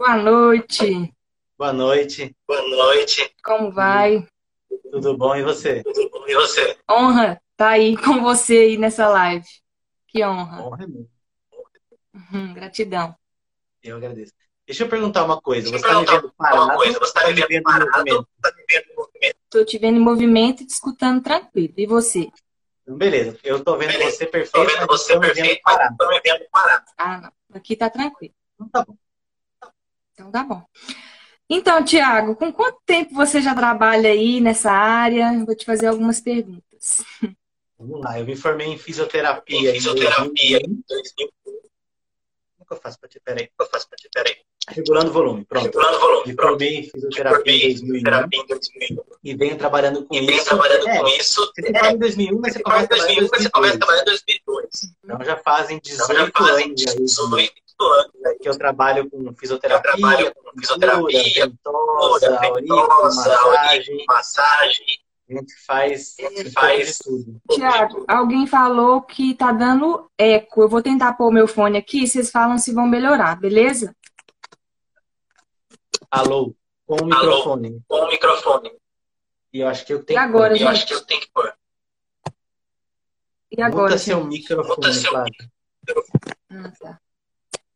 Boa noite. Boa noite. Boa noite. Como vai? Tudo bom e você? Tudo bom e você? Honra tá aí com você aí nessa live. Que honra. Honra é. Uhum, gratidão. Eu agradeço. Deixa eu perguntar uma coisa. Deixa Você eu está me vendo parado? uma coisa. Você está me ou vendo em parado? movimento? Está me vendo em movimento? Tô te vendo em movimento e te escutando tranquilo. E você? Então, beleza. Eu estou vendo Beleza. você Estou perfeito, vendo você estou me vendo perfeito, mas parado. estou me vendo parado. Ah, não. Aqui tá tranquilo. Então tá bom. Então tá bom. Então, Tiago, com quanto tempo você já trabalha aí nessa área? Eu Vou te fazer algumas perguntas. Vamos lá. Eu me formei em fisioterapia Em fisioterapia 2001. em 2000. Como que eu faço para te... Peraí. Eu faço para ti, peraí. Regulando o volume. Pronto. Regulando o volume. Me Pronto. formei em fisioterapia em Formei em 2001 terapia em 2001. e venho trabalhando com E venho isso. trabalhando É, com isso. Você forma em 2001, mas você começa a trabalhar em 2001, mas você começa a 2002. trabalhar em 2002. Então já fazem Então já 18 fazem anos aí 18 anos. Que eu trabalho com fisioterapia, Eu trabalho com fisioterapia, aurícula, ventosa, massagem. massagem. A gente faz, A gente faz- tudo. Tiago, alguém falou que tá dando eco. Eu vou tentar pôr o meu fone aqui, vocês falam se vão melhorar, beleza? Alô, com o microfone. Com o microfone. E eu acho que eu E tenho agora, Eu gente? acho que eu tenho que pôr. E agora, Muta seu microfone, Muta seu Flávio. Ah, tá.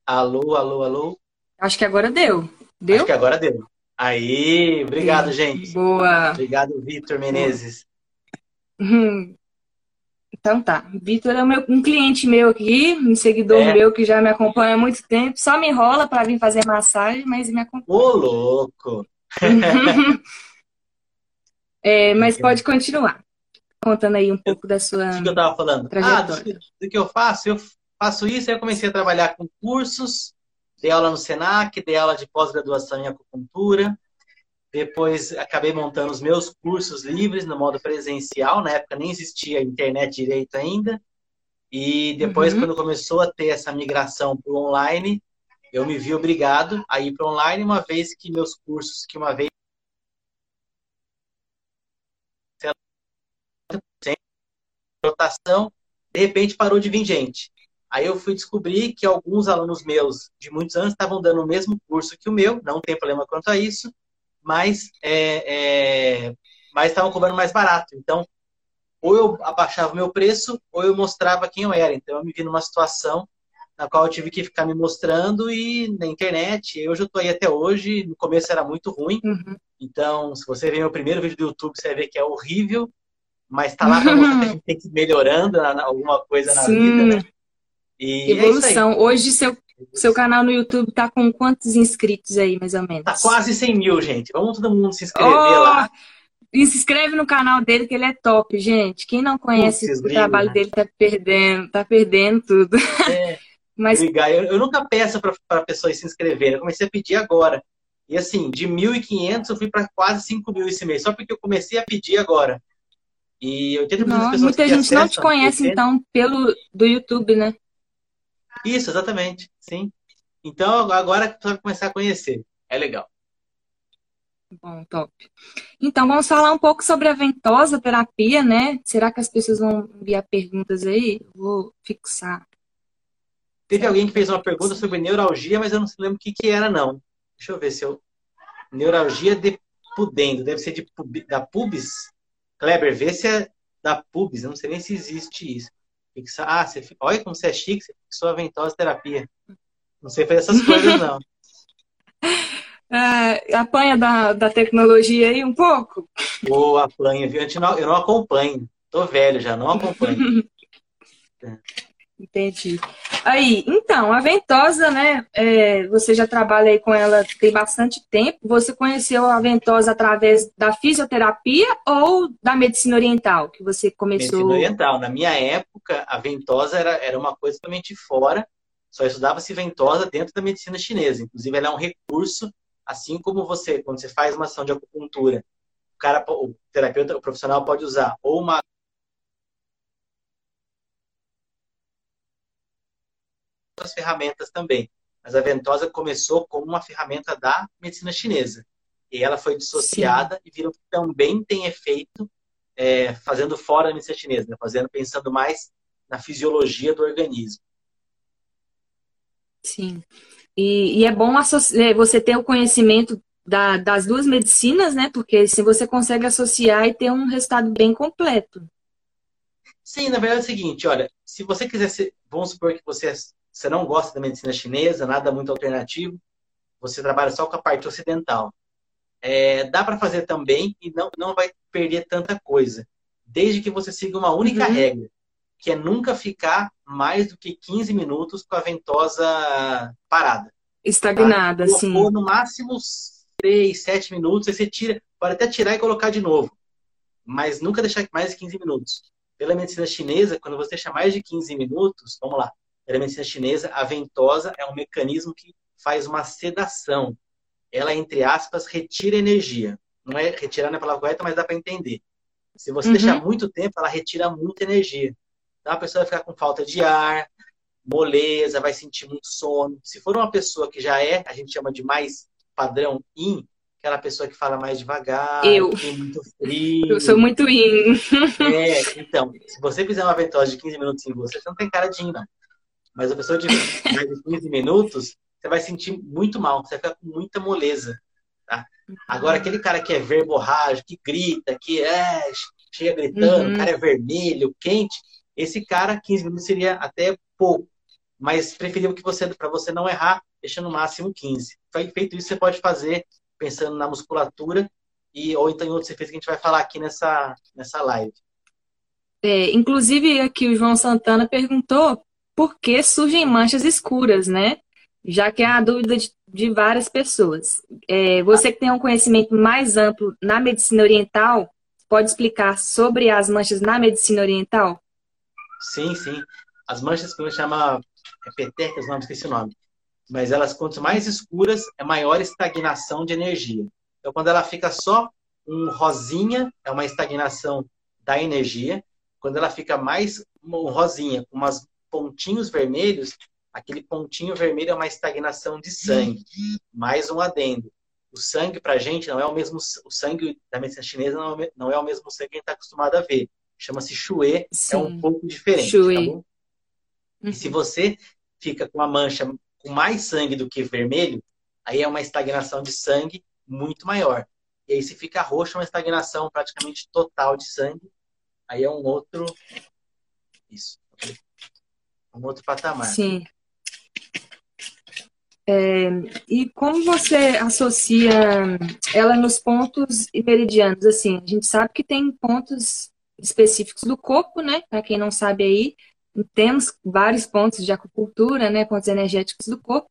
Alô, alô, alô. Acho que agora deu. Deu? Acho que agora deu. Aí, obrigado, gente. Boa. Obrigado, Vitor Menezes. Hum. Então tá. Vitor é meu- um cliente meu aqui, um seguidor É. meu que já me acompanha há muito tempo. Só me enrola para vir fazer massagem, mas me acompanha. Ô, louco. É, mas pode continuar. Contando aí um pouco da sua. O que eu tava falando? Ah, do, Trajetória. do que eu faço? Eu faço isso, aí eu comecei a trabalhar com cursos, dei aula no Senac, dei aula de pós-graduação em acupuntura. Depois acabei montando os meus cursos livres no modo presencial. Na época nem existia internet direito ainda. E depois, Uhum. quando começou a ter essa migração para o online, eu me vi obrigado a ir para o online, uma vez que meus cursos, que uma vez rotação, de repente parou de vir gente. Aí eu fui descobrir que alguns alunos meus de muitos anos estavam dando o mesmo curso que o meu, não tem problema quanto a isso, mas é, é, mas estavam cobrando mais barato. Então, ou eu abaixava o meu preço, ou eu mostrava quem eu era. Então, eu me vi numa situação na qual eu tive que ficar me mostrando e na internet. Eu já estou aí até hoje. No começo era muito ruim. Uhum. Então, se você ver meu primeiro vídeo do YouTube, você vai ver que é horrível. Mas tá lá para mostrar que a gente tem que ir melhorando na- na- alguma coisa na Sim. vida, né? E é. Evolução. Hoje seu, seu canal no YouTube tá com quantos inscritos aí, mais ou menos? Tá quase 100 mil, gente. Vamos todo mundo se inscrever Oh, lá. E se inscreve no canal dele, que ele é top, gente. Quem não conhece o trabalho né? dele tá perdendo, tá perdendo tudo. É, Mas. Eu, eu nunca peço para a pessoa se inscrever. Eu comecei a pedir agora. E assim, de 1.500 eu fui para quase 5 mil esse mês, só porque eu comecei a pedir agora. E 80% das não, pessoas muita gente não te acessam, conhece, 80 então, pelo do YouTube, né? Isso, exatamente. Sim. Então agora que tu vai começar a conhecer. É legal. Bom, top. Então, vamos falar um pouco sobre a ventosa terapia, né? Será que as pessoas vão enviar perguntas aí? Vou fixar. Teve alguém que fez uma pergunta sobre neuralgia, mas eu não lembro o que, que era, não. Deixa eu ver se eu. Neuralgia de pudendo. Deve ser de pub... da pubis? Kleber, vê se é da pubis. Eu não sei nem se existe isso. Fixa... Ah, você... olha como você é chique, você fixou a ventosa terapia. Não sei fazer essas coisas, não. É, apanha da, da tecnologia aí um pouco? Ou apanha, viu? Não- Eu não acompanho. Tô velho já, não acompanho. Entendi. Aí, então, a ventosa, né? é, você já trabalha aí com ela tem bastante tempo. Você conheceu a ventosa através da fisioterapia ou da medicina oriental que você começou? Medicina oriental. Na minha época, a ventosa era, era uma coisa totalmente fora. Só estudava-se ventosa dentro da medicina chinesa. Inclusive, ela é um recurso, assim como você, quando você faz uma ação de acupuntura, o cara, o terapeuta, o profissional pode usar ou uma outras ferramentas também. Mas a ventosa começou como uma ferramenta da medicina chinesa. E ela foi dissociada e viram que também tem efeito é, fazendo fora da medicina chinesa, né? fazendo pensando mais na fisiologia do organismo. Sim. E, e é bom é, você ter o conhecimento da, das duas medicinas, né? Porque assim você consegue associar e ter um resultado bem completo. Sim, na verdade é o seguinte, olha, se você quiser ser, vamos supor que você, você não gosta da medicina chinesa, nada muito alternativo, você trabalha só com a parte ocidental. É, dá para fazer também e não, não vai perder tanta coisa, desde que você siga uma única uhum. regra, que é nunca ficar mais do que 15 minutos com a ventosa parada. Estagnada, tá? sim. no máximo 3, 7 minutos, aí você tira, pode até tirar e colocar de novo, mas nunca deixar mais de 15 minutos. Pela medicina chinesa, quando você deixa mais de 15 minutos, vamos lá, pela medicina chinesa, a ventosa é um mecanismo que faz uma sedação. Ela, entre aspas, retira energia. Não é retirar na palavra correta, mas dá para entender. Se você uhum. deixar muito tempo, ela retira muita energia. Então a pessoa vai ficar com falta de ar, moleza, vai sentir muito sono. Se for uma pessoa que já é, a gente chama de mais padrão in, aquela pessoa que fala mais devagar, eu. tem muito frio. Eu sou muito in. É, então, se você fizer uma ventosa de 15 minutos em você, você não tem cara de in, não. Mas a pessoa de mais de 15 minutos, você vai sentir muito mal, você vai ficar com muita moleza. Tá? Agora, aquele cara que é verborrágico, que grita, que é, chega gritando, uhum. o cara é vermelho, quente, esse cara, 15 minutos seria até pouco. Mas preferível que você, para você não errar, deixa no máximo 15. Feito isso, você pode fazer pensando na musculatura e ou então em outros efeitos que a gente vai falar aqui nessa, nessa live. É, inclusive, aqui o João Santana perguntou por que surgem manchas escuras, né? Já que é a dúvida de, de várias pessoas. É, você que tem um conhecimento mais amplo na medicina oriental, pode explicar sobre as manchas na medicina oriental? Sim, sim. As manchas que a gente chama é petecas, não esqueci o nome mas elas quanto mais escuras, é maior estagnação de energia. Então, quando ela fica só um rosinha, é uma estagnação da energia. Quando ela fica mais um rosinha, com umas pontinhos vermelhos, aquele pontinho vermelho é uma estagnação de sangue. Mais um adendo. O sangue, para a gente, não é o mesmo. O sangue da medicina chinesa não é o mesmo sangue que a gente está acostumado a ver. Chama-se Xue, é um pouco diferente. Tá uhum. E se você fica com a mancha com mais sangue do que vermelho, aí é uma estagnação de sangue muito maior. E aí se fica roxo, é uma estagnação praticamente total de sangue. Aí é um outro. Isso. Um outro patamar. Sim. É, e como você associa ela nos pontos meridianos? Assim, a gente sabe que tem pontos específicos do corpo, né? Para quem não sabe aí, temos vários pontos de acupuntura, né, pontos energéticos do corpo.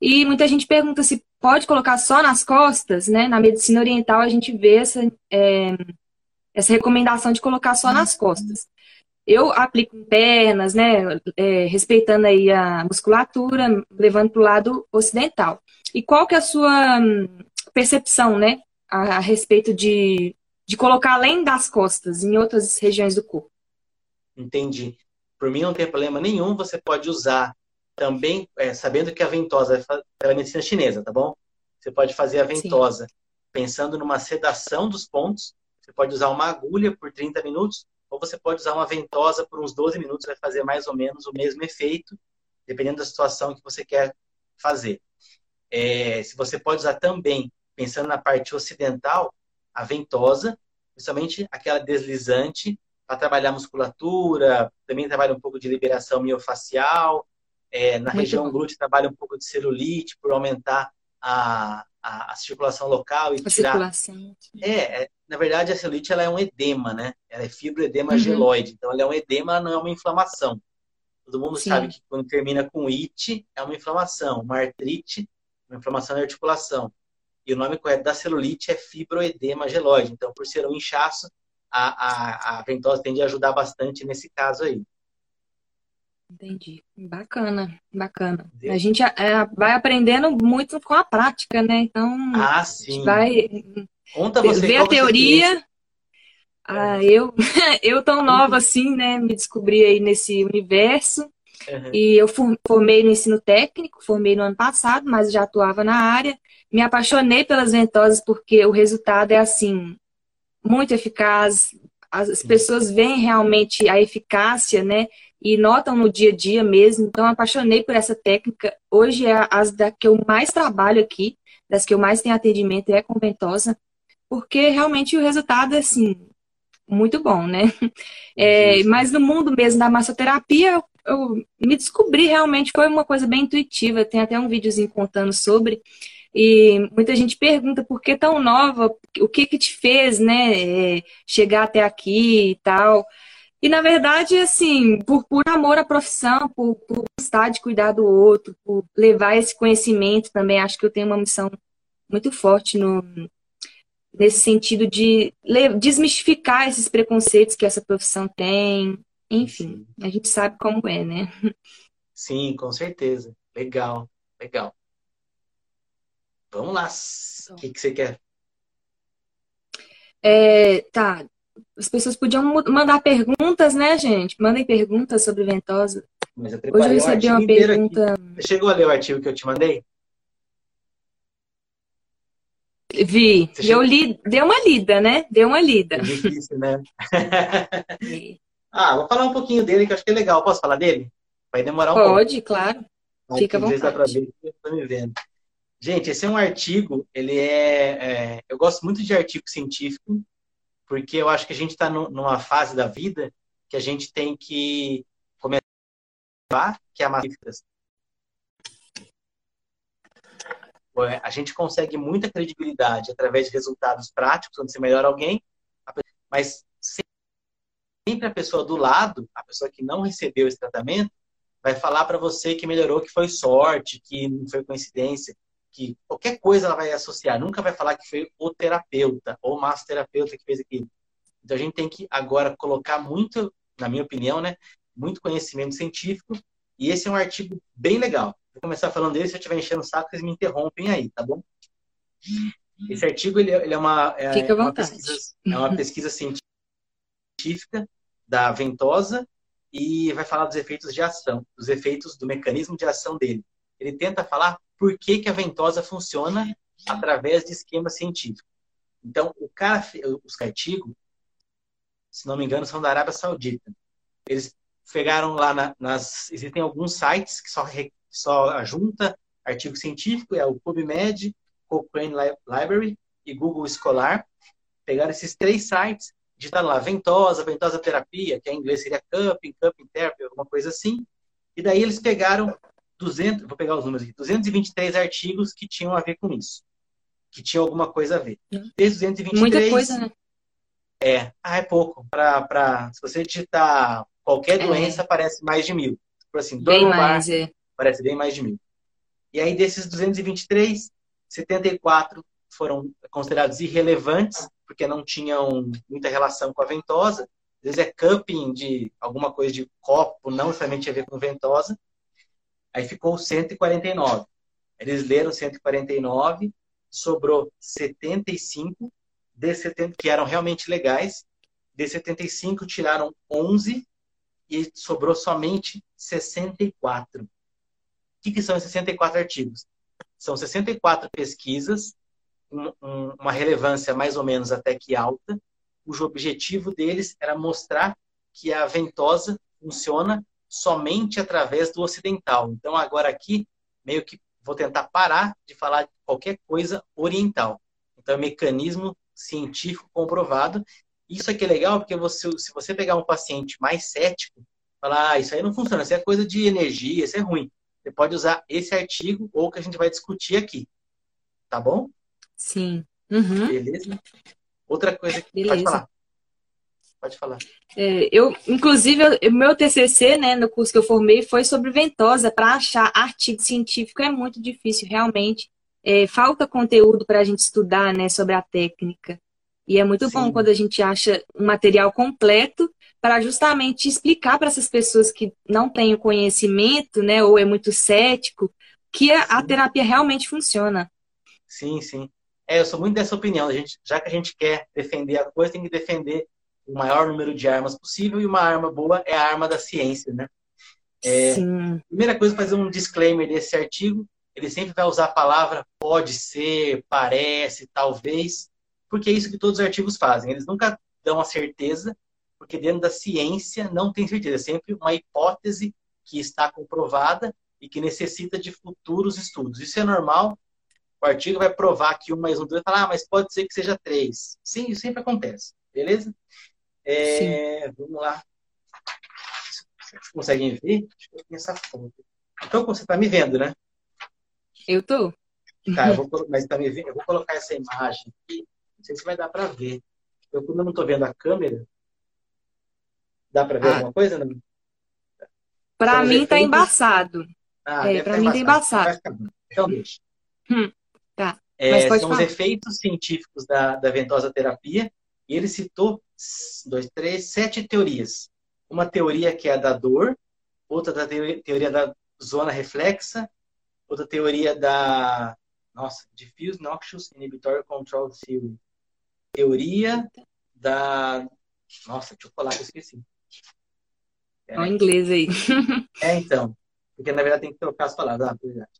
E muita gente pergunta se pode colocar só nas costas, né? Na medicina oriental a gente vê essa, é, essa recomendação de colocar só nas costas. Eu aplico em pernas, né? É, respeitando aí a musculatura, levando para o lado ocidental. E qual que é a sua hum, percepção, né? A, a respeito de, de colocar além das costas, em outras regiões do corpo? Entendi. Por mim não tem problema nenhum, você pode usar também, é, sabendo que a ventosa é pela medicina chinesa, tá bom? Você pode fazer a ventosa Sim. pensando numa sedação dos pontos, você pode usar uma agulha por 30 minutos, ou você pode usar uma ventosa por uns 12 minutos, vai fazer mais ou menos o mesmo efeito, dependendo da situação que você quer fazer. É, se você pode usar também, pensando na parte ocidental, a ventosa, principalmente aquela deslizante, para trabalhar musculatura, também trabalha um pouco de liberação miofacial, é, na Muito região bom. glútea trabalha um pouco de celulite, por aumentar a, a, a circulação local e a tirar... circulação. É, é, na verdade a celulite ela é um edema, né? Ela é fibroedema uhum. geloide, então ela é um edema, não é uma inflamação. Todo mundo Sim. sabe que quando termina com it, é uma inflamação. Uma artrite, uma inflamação na articulação. E o nome correto da celulite é fibroedema geloide. Então, por ser um inchaço, a, a, a ventosa tende a ajudar bastante nesse caso aí. Entendi. Bacana, bacana. A gente é, vai aprendendo muito com a prática, né? Então, ah, sim. vai Conta você ver a teoria. Ah, eu, eu tão nova assim, né? Me descobri aí nesse universo. Uhum. E eu formei no ensino técnico, formei no ano passado, mas já atuava na área. Me apaixonei pelas ventosas porque o resultado é assim, muito eficaz. As pessoas veem realmente a eficácia, né? e notam no dia a dia mesmo. Então, apaixonei por essa técnica. Hoje é as da que eu mais trabalho aqui, das que eu mais tenho atendimento é com ventosa, porque realmente o resultado é assim muito bom, né? É, mas no mundo mesmo da massoterapia, eu, eu me descobri realmente, foi uma coisa bem intuitiva. Tem até um videozinho contando sobre. E muita gente pergunta por que tão nova, o que que te fez, né, é, chegar até aqui e tal. E na verdade, assim, por, por amor à profissão, por, por gostar de cuidar do outro, por levar esse conhecimento também, acho que eu tenho uma missão muito forte no, nesse sentido de desmistificar esses preconceitos que essa profissão tem. Enfim, a gente sabe como é, né? Sim, com certeza. Legal, legal. Vamos lá. O que, que você quer? É, tá. As pessoas podiam mandar perguntas, né, gente? Mandem perguntas sobre ventosa. Mas eu Hoje eu recebi uma pergunta. Aqui. Chegou a ler o artigo que eu te mandei? Vi. Você eu li, deu uma lida, né? Deu uma lida. É difícil, né? ah, vou falar um pouquinho dele, que eu acho que é legal. Posso falar dele? Vai demorar um Pode, pouco. Pode, claro. Fica à vontade. Dá pra ver, me vendo. Gente, esse é um artigo, ele é, é, Eu gosto muito de artigo científico, porque eu acho que a gente está numa fase da vida que a gente tem que começar, que é a. A gente consegue muita credibilidade através de resultados práticos, onde você melhora alguém, mas sempre a pessoa do lado, a pessoa que não recebeu esse tratamento, vai falar para você que melhorou, que foi sorte, que não foi coincidência que qualquer coisa ela vai associar, nunca vai falar que foi o terapeuta ou o massoterapeuta que fez aquilo. Então a gente tem que agora colocar muito, na minha opinião, né, muito conhecimento científico, e esse é um artigo bem legal. Vou começar falando dele, se eu estiver enchendo o saco, vocês me interrompem aí, tá bom? Esse artigo ele, ele é, uma, é, Fica é uma pesquisa, é uma pesquisa científica da ventosa e vai falar dos efeitos de ação, dos efeitos do mecanismo de ação dele. Ele tenta falar por que, que a ventosa funciona através de esquema científico. Então, o cara, os artigos, se não me engano, são da Arábia Saudita. Eles pegaram lá na, nas. Existem alguns sites que só, só junta artigo científico, é o PubMed, Cochrane Library e Google Escolar. Pegaram esses três sites, digitaram lá ventosa, ventosa terapia, que em inglês seria cupping, cupping therapy, alguma coisa assim. E daí eles pegaram 200, vou pegar os números aqui, 223 artigos que tinham a ver com isso. Que tinham alguma coisa a ver. Desses 223. Muita coisa, né? É, ah, é pouco. Pra, pra, se você digitar qualquer é. doença, é. aparece mais de mil. Por assim, dor bem mais, é. Parece bem mais de mil. E aí, desses 223, 74 foram considerados irrelevantes, porque não tinham muita relação com a ventosa. Às vezes é cupping de alguma coisa de copo, não necessariamente a ver com ventosa. Aí ficou 149. Eles leram 149, sobrou 75, de 70, que eram realmente legais. De 75, tiraram 11 e sobrou somente 64. O que, que são esses 64 artigos? São 64 pesquisas, um, um, uma relevância mais ou menos até que alta, cujo objetivo deles era mostrar que a ventosa funciona somente através do ocidental. Então, agora aqui, meio que vou tentar parar de falar de qualquer coisa oriental. Então, é mecanismo científico comprovado. Isso aqui é legal porque você, se você pegar um paciente mais cético, falar, ah, isso aí não funciona, isso é coisa de energia, isso é ruim. Você pode usar esse artigo ou que a gente vai discutir aqui. Tá bom? Sim. Uhum. Beleza? Outra coisa que Beleza. pode falar. Pode falar. É, eu, inclusive, o meu TCC, né, no curso que eu formei, foi sobre ventosa. Para achar artigo científico é muito difícil, realmente. É, falta conteúdo para a gente estudar, né, sobre a técnica. E é muito Sim. bom quando a gente acha um material completo para justamente explicar para essas pessoas que não têm o conhecimento, né, ou é muito cético, que a, a terapia realmente funciona. Sim, sim. É, eu sou muito dessa opinião. A gente, já que a gente quer defender a coisa, tem que defender o maior número de armas possível e uma arma boa é a arma da ciência, né? É, primeira coisa, fazer um disclaimer desse artigo. Ele sempre vai usar a palavra pode ser, parece, talvez, porque é isso que todos os artigos fazem. Eles nunca dão a certeza, porque dentro da ciência não tem certeza, é sempre uma hipótese que está comprovada e que necessita de futuros estudos. Isso é normal. O artigo vai provar que um mais um dois, falar, ah, mas pode ser que seja três. Sim, isso sempre acontece, beleza? É, vamos lá. Vocês conseguem ver? Deixa eu ver essa foto. Então, você está me vendo, né? Eu tô. Tá, eu vou, mas tá me vendo? Eu vou colocar essa imagem aqui. Não sei se vai dar para ver. Eu, quando eu não estou vendo a câmera, dá para ver ah. alguma coisa? Não? Para mim está embaçado. Ah, é, para mim está embaçado. Então deixa. Hum, tá. É, são falar. os efeitos científicos da, da ventosa terapia. E ele citou dois, três, sete teorias. Uma teoria que é a da dor, outra da teoria da zona reflexa, outra teoria da nossa, Diffuse Noxious Inhibitory Control Theory. Teoria da nossa, deixa eu falar que eu esqueci. É. o inglês aí. É, então. Porque, na verdade, tem que trocar as palavras. Ah, verdade.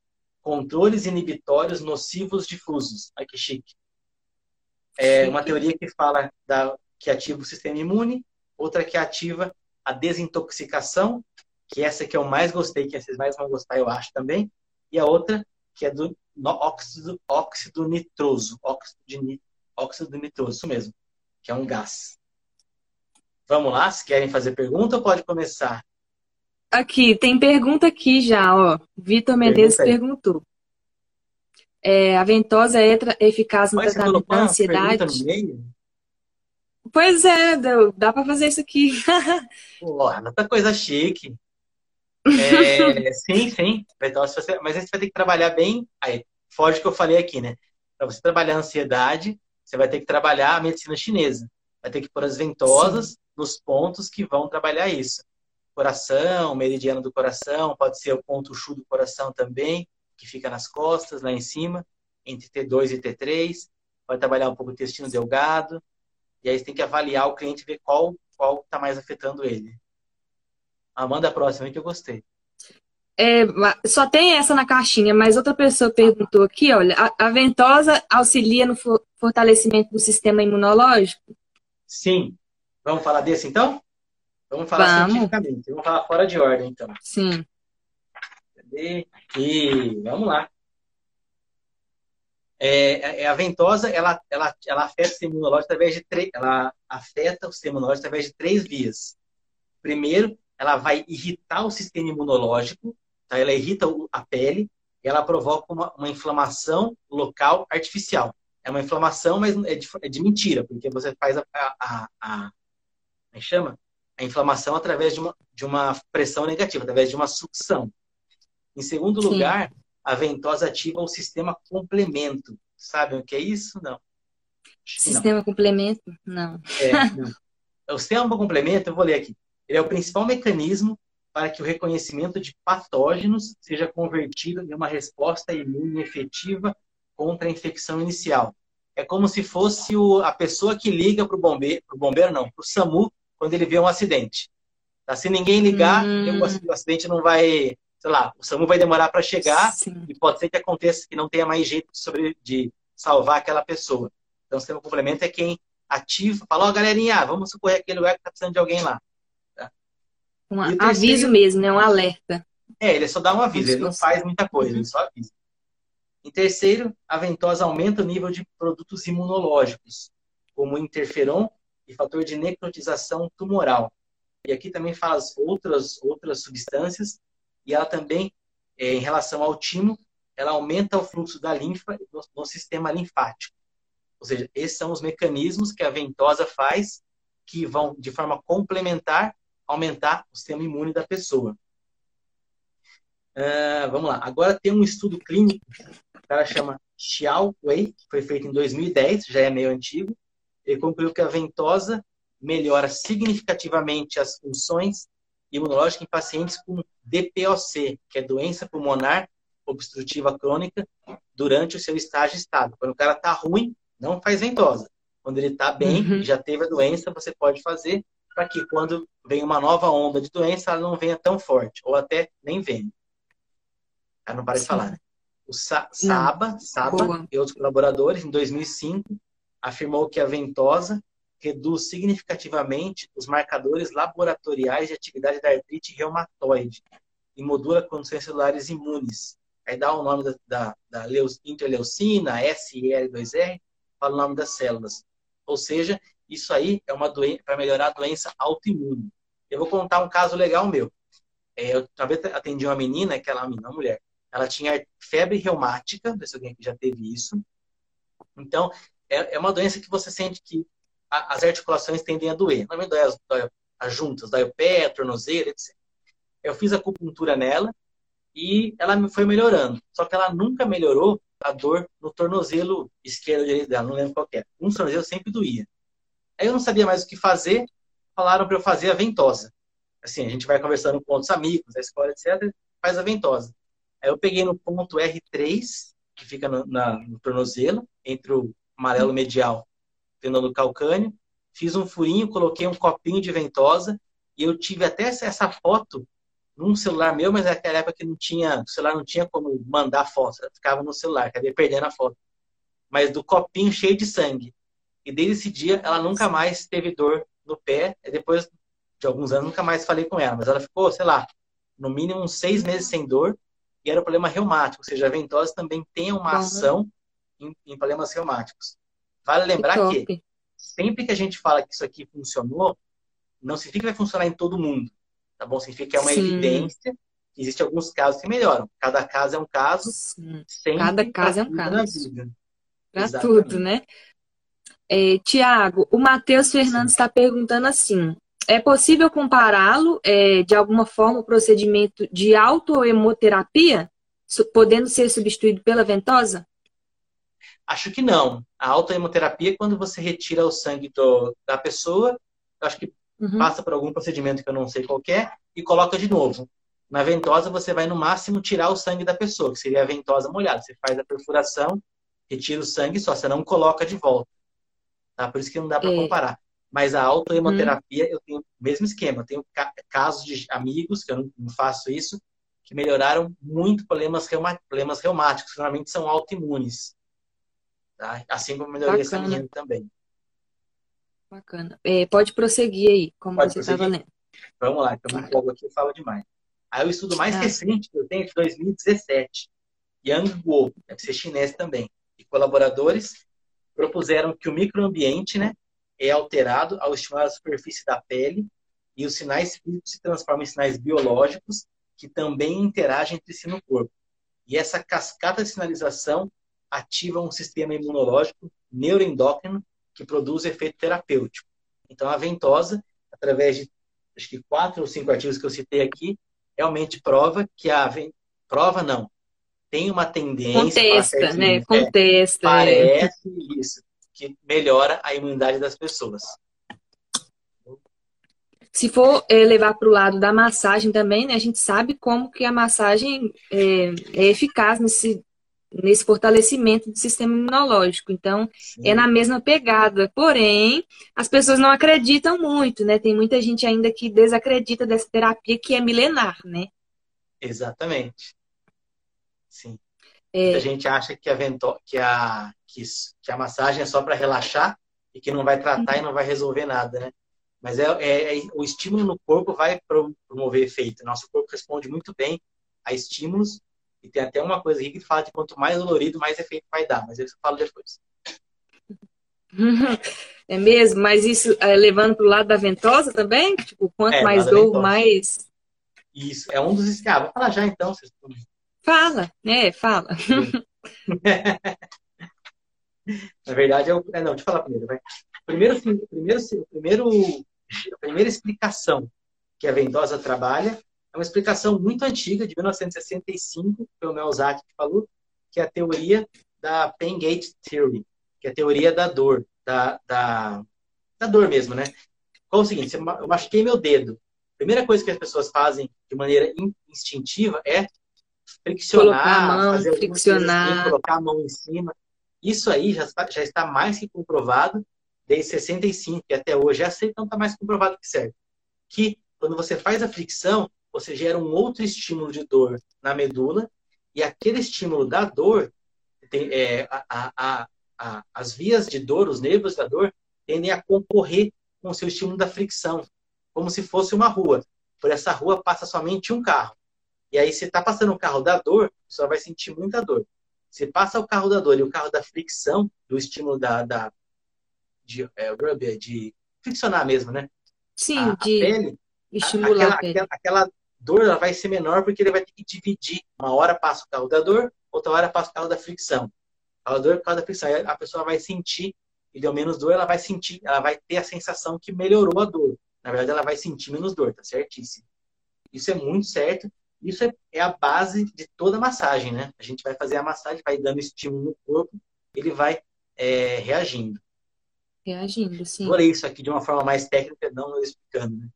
Controles inibitórios nocivos difusos. Ai, que chique. É uma teoria que fala da, que ativa o sistema imune, outra que ativa a desintoxicação, que essa que eu mais gostei, que vocês mais vão gostar, eu acho também, e a outra que é do óxido, óxido nitroso, óxido, de, óxido nitroso, isso mesmo, que é um gás. Vamos lá, se querem fazer pergunta, pode começar. Aqui, tem pergunta aqui já, ó. Vitor Mendes perguntou. É, a ventosa é eficaz no tratamento da ansiedade? Pois é, dá para fazer isso aqui. Porra, muita coisa chique. É, sim, sim. Mas você vai ter que trabalhar bem. Aí, foge que eu falei aqui, né? Para você trabalhar a ansiedade, você vai ter que trabalhar a medicina chinesa. Vai ter que pôr as ventosas sim. nos pontos que vão trabalhar isso. Coração, meridiano do coração, pode ser o ponto chu do coração também, que fica nas costas, lá em cima, entre T2 e T3. Vai trabalhar um pouco o intestino delgado. E aí você tem que avaliar o cliente e ver qual qual está mais afetando ele. Amanda, a próxima que eu gostei. É, só tem essa na caixinha, mas outra pessoa perguntou aqui, olha, a, a ventosa auxilia no fortalecimento do sistema imunológico? Sim. Vamos falar desse então? Vamos falar Vamos. cientificamente. Vamos falar fora de ordem, então. Sim. E vamos lá. É, é, é, a ventosa, ela, ela, ela afeta o sistema imunológico através de três, ela afeta o sistema imunológico através de três vias. Primeiro, ela vai irritar o sistema imunológico, tá? ela irrita a pele, e ela provoca uma, uma inflamação local artificial. É uma inflamação, mas é de, é de mentira, porque você faz a, a, a, a é chama? A inflamação através de uma, de uma pressão negativa, através de uma sucção. Em segundo Sim. lugar, a ventosa ativa o sistema complemento. Sabem o que é isso? Não. Sistema não. complemento? Não. É, não. O sistema complemento, eu vou ler aqui. Ele é o principal mecanismo para que o reconhecimento de patógenos seja convertido em uma resposta imune efetiva contra a infecção inicial. É como se fosse o, a pessoa que liga para o bombeiro, pro bombeiro não, para o SAMU, quando ele vê um acidente. Tá? Se ninguém ligar, hum. o acidente não vai, sei lá, o SAMU vai demorar para chegar Sim. e pode ser que aconteça que não tenha mais jeito de, sobre, de salvar aquela pessoa. Então, o sistema complemento é quem ativa, fala, ó, oh, galerinha, vamos socorrer aquele lugar que está precisando de alguém lá. Um aviso mesmo, né? Um alerta. É, ele só dá um aviso, ele não faz muita coisa, ele só avisa. Em terceiro, a ventosa aumenta o nível de produtos imunológicos, como interferon e fator de necrotização tumoral. E aqui também fala as outras, outras substâncias, e ela também, é, em relação ao timo, ela aumenta o fluxo da linfa no, no sistema linfático. Ou seja, esses são os mecanismos que a ventosa faz que vão, de forma complementar, aumentar o sistema imune da pessoa. Uh, vamos lá. Agora tem um estudo clínico, o cara chama Xiao Wei, que foi feito em 2010, já é meio antigo. Ele concluiu que a ventosa melhora significativamente as funções imunológicas em pacientes com DPOC, que é doença pulmonar obstrutiva crônica, durante o seu estágio estável. Quando o cara está ruim, não faz ventosa. Quando ele está bem, uhum. já teve a doença, você pode fazer para que quando vem uma nova onda de doença, ela não venha tão forte, ou até nem venha. Ela não para de falar. Né? O Sa Saba, Saba e outros colaboradores, em 2005, afirmou que a ventosa reduz significativamente os marcadores laboratoriais de atividade da artrite reumatoide e modula condições celulares imunes. Aí dá o nome da, da, da interleucina, SL2R, fala o nome das células. Ou seja, isso aí é uma doença para melhorar a doença autoimune. Eu vou contar um caso legal meu. É, eu talvez atendi uma menina, que ela é uma mulher, ela tinha febre reumática, não sei se alguém já teve isso. Então, é, é uma doença que você sente que a, as articulações tendem a doer. Normalmente dói as, dói as juntas, dói o pé, a tornozelo, etc. Eu fiz acupuntura nela e ela foi melhorando. Só que ela nunca melhorou a dor no tornozelo esquerdo ou direito dela, não lembro qual é. Um tornozelo sempre doía. Aí eu não sabia mais o que fazer, falaram para eu fazer a ventosa. Assim, a gente vai conversando com outros amigos da escola, etc., faz a ventosa. Aí eu peguei no ponto R3, que fica no, na, no tornozelo, entre o amarelo medial o tendão do calcâneo. Fiz um furinho, coloquei um copinho de ventosa e eu tive até essa foto num celular meu, mas naquela época que não tinha, o celular não tinha como mandar foto, ficava no celular, acabei perdendo a foto. Mas do copinho cheio de sangue. E desde esse dia ela nunca mais teve dor no pé. E depois de alguns anos nunca mais falei com ela, mas ela ficou, sei lá, no mínimo uns seis meses sem dor e era um problema reumático, ou seja, a ventosa também tem uma ação em, em, problemas reumáticos. Vale lembrar que, que, sempre que a gente fala que isso aqui funcionou, não significa que vai funcionar em todo mundo, tá bom? Significa que é uma Sim. evidência existem alguns casos que melhoram. Cada caso é um caso. Cada caso é um caso. Para tudo, né? É, Tiago, o Matheus Fernandes está perguntando assim: é possível compará-lo é, de alguma forma o procedimento de autoemoterapia, podendo ser substituído pela ventosa? Acho que não. A autoemoterapia é quando você retira o sangue do, da pessoa, acho que uhum. passa por algum procedimento que eu não sei qual é, e coloca de novo. Na ventosa, você vai no máximo tirar o sangue da pessoa, que seria a ventosa molhada. Você faz a perfuração, retira o sangue só, você não coloca de volta. Tá? Por isso que não dá para é. comparar. Mas a autohemoterapia, hum. eu tenho o mesmo esquema. Eu tenho casos de amigos, que eu não faço isso, que melhoraram muito problemas, reuma, problemas reumáticos, que normalmente são autoimunes. Tá? Assim como melhorei essa menina também. Bacana. É, pode prosseguir aí, como pode você estava lendo. Vamos lá, que eu me empolgo aqui e falo demais. Aí o estudo mais ah. recente que eu tenho é de 2017. Yang Guo, deve ser chinês também. E colaboradores propuseram que o microambiente, né, é alterado ao estimular a superfície da pele e os sinais físicos se transformam em sinais biológicos que também interagem entre si no corpo. E essa cascata de sinalização ativa um sistema imunológico neuroendócrino que produz efeito terapêutico. Então, a ventosa, através de acho que quatro ou cinco artigos que eu citei aqui, realmente prova que a prova não tem uma tendência contesta, né? Contesta. É, parece isso que melhora a imunidade das pessoas. Se for é, levar para o lado da massagem também, né, a gente sabe como que a massagem é, é eficaz nesse, nesse fortalecimento do sistema imunológico. Então, Sim. é na mesma pegada. Porém, as pessoas não acreditam muito, né? Tem muita gente ainda que desacredita dessa terapia que é milenar, né? Exatamente. Sim. É... Muita gente acha que a, vento... que a que, que a massagem é só para relaxar e que não vai tratar e não vai resolver nada, né? Mas é, é, é, o estímulo no corpo vai promover efeito. Nosso corpo responde muito bem a estímulos e tem até uma coisa aqui que fala que quanto mais dolorido, mais efeito vai dar. Mas isso eu falo depois. É mesmo? Mas isso é, levando para o lado da ventosa também? Tipo, quanto é, mais dor, mais. Isso, é um dos. Ah, vou falar já então. Vocês... Fala, né? Fala. Na verdade, é, o... é não, deixa eu falar primeiro, vai. Primeiro, primeiro, primeiro, a primeira explicação que a ventosa trabalha é uma explicação muito antiga, de 1965, pelo Melzak que falou, que é a teoria da Pain Gate Theory, que é a teoria da dor, da, da, da dor mesmo, né? Qual é o seguinte, eu machuquei meu dedo. A primeira coisa que as pessoas fazem de maneira instintiva é friccionar, mão, fazer friccionar. Assim, colocar a mão em cima. Isso aí já está, já está mais que comprovado desde 65 e até hoje. Já sei, então está mais comprovado que serve. Que quando você faz a fricção, você gera um outro estímulo de dor na medula e aquele estímulo da dor, tem, é, a, a, a, as vias de dor, os nervos da dor, tendem a concorrer com o seu estímulo da fricção, como se fosse uma rua. Por essa rua passa somente um carro. E aí, se está passando o carro da dor, só vai sentir muita dor. Se passa o carro da dor e o carro da fricção, do estímulo da, da de, é, de friccionar mesmo, né? Sim, a, de a pele, estimular aquela, aquela, aquela, dor ela vai ser menor porque ele vai ter que dividir. Uma hora passa o carro da dor, outra hora passa o carro da fricção. A dor por causa da fricção. a pessoa vai sentir, e deu menos dor, ela vai sentir, ela vai ter a sensação que melhorou a dor. Na verdade, ela vai sentir menos dor, tá certíssimo. Isso é muito certo. Isso é, é a base de toda a massagem, né? A gente vai fazer a massagem, vai dando estímulo no corpo, ele vai é, reagindo. Reagindo, sim. Ler isso aqui de uma forma mais técnica, não eu explicando, né?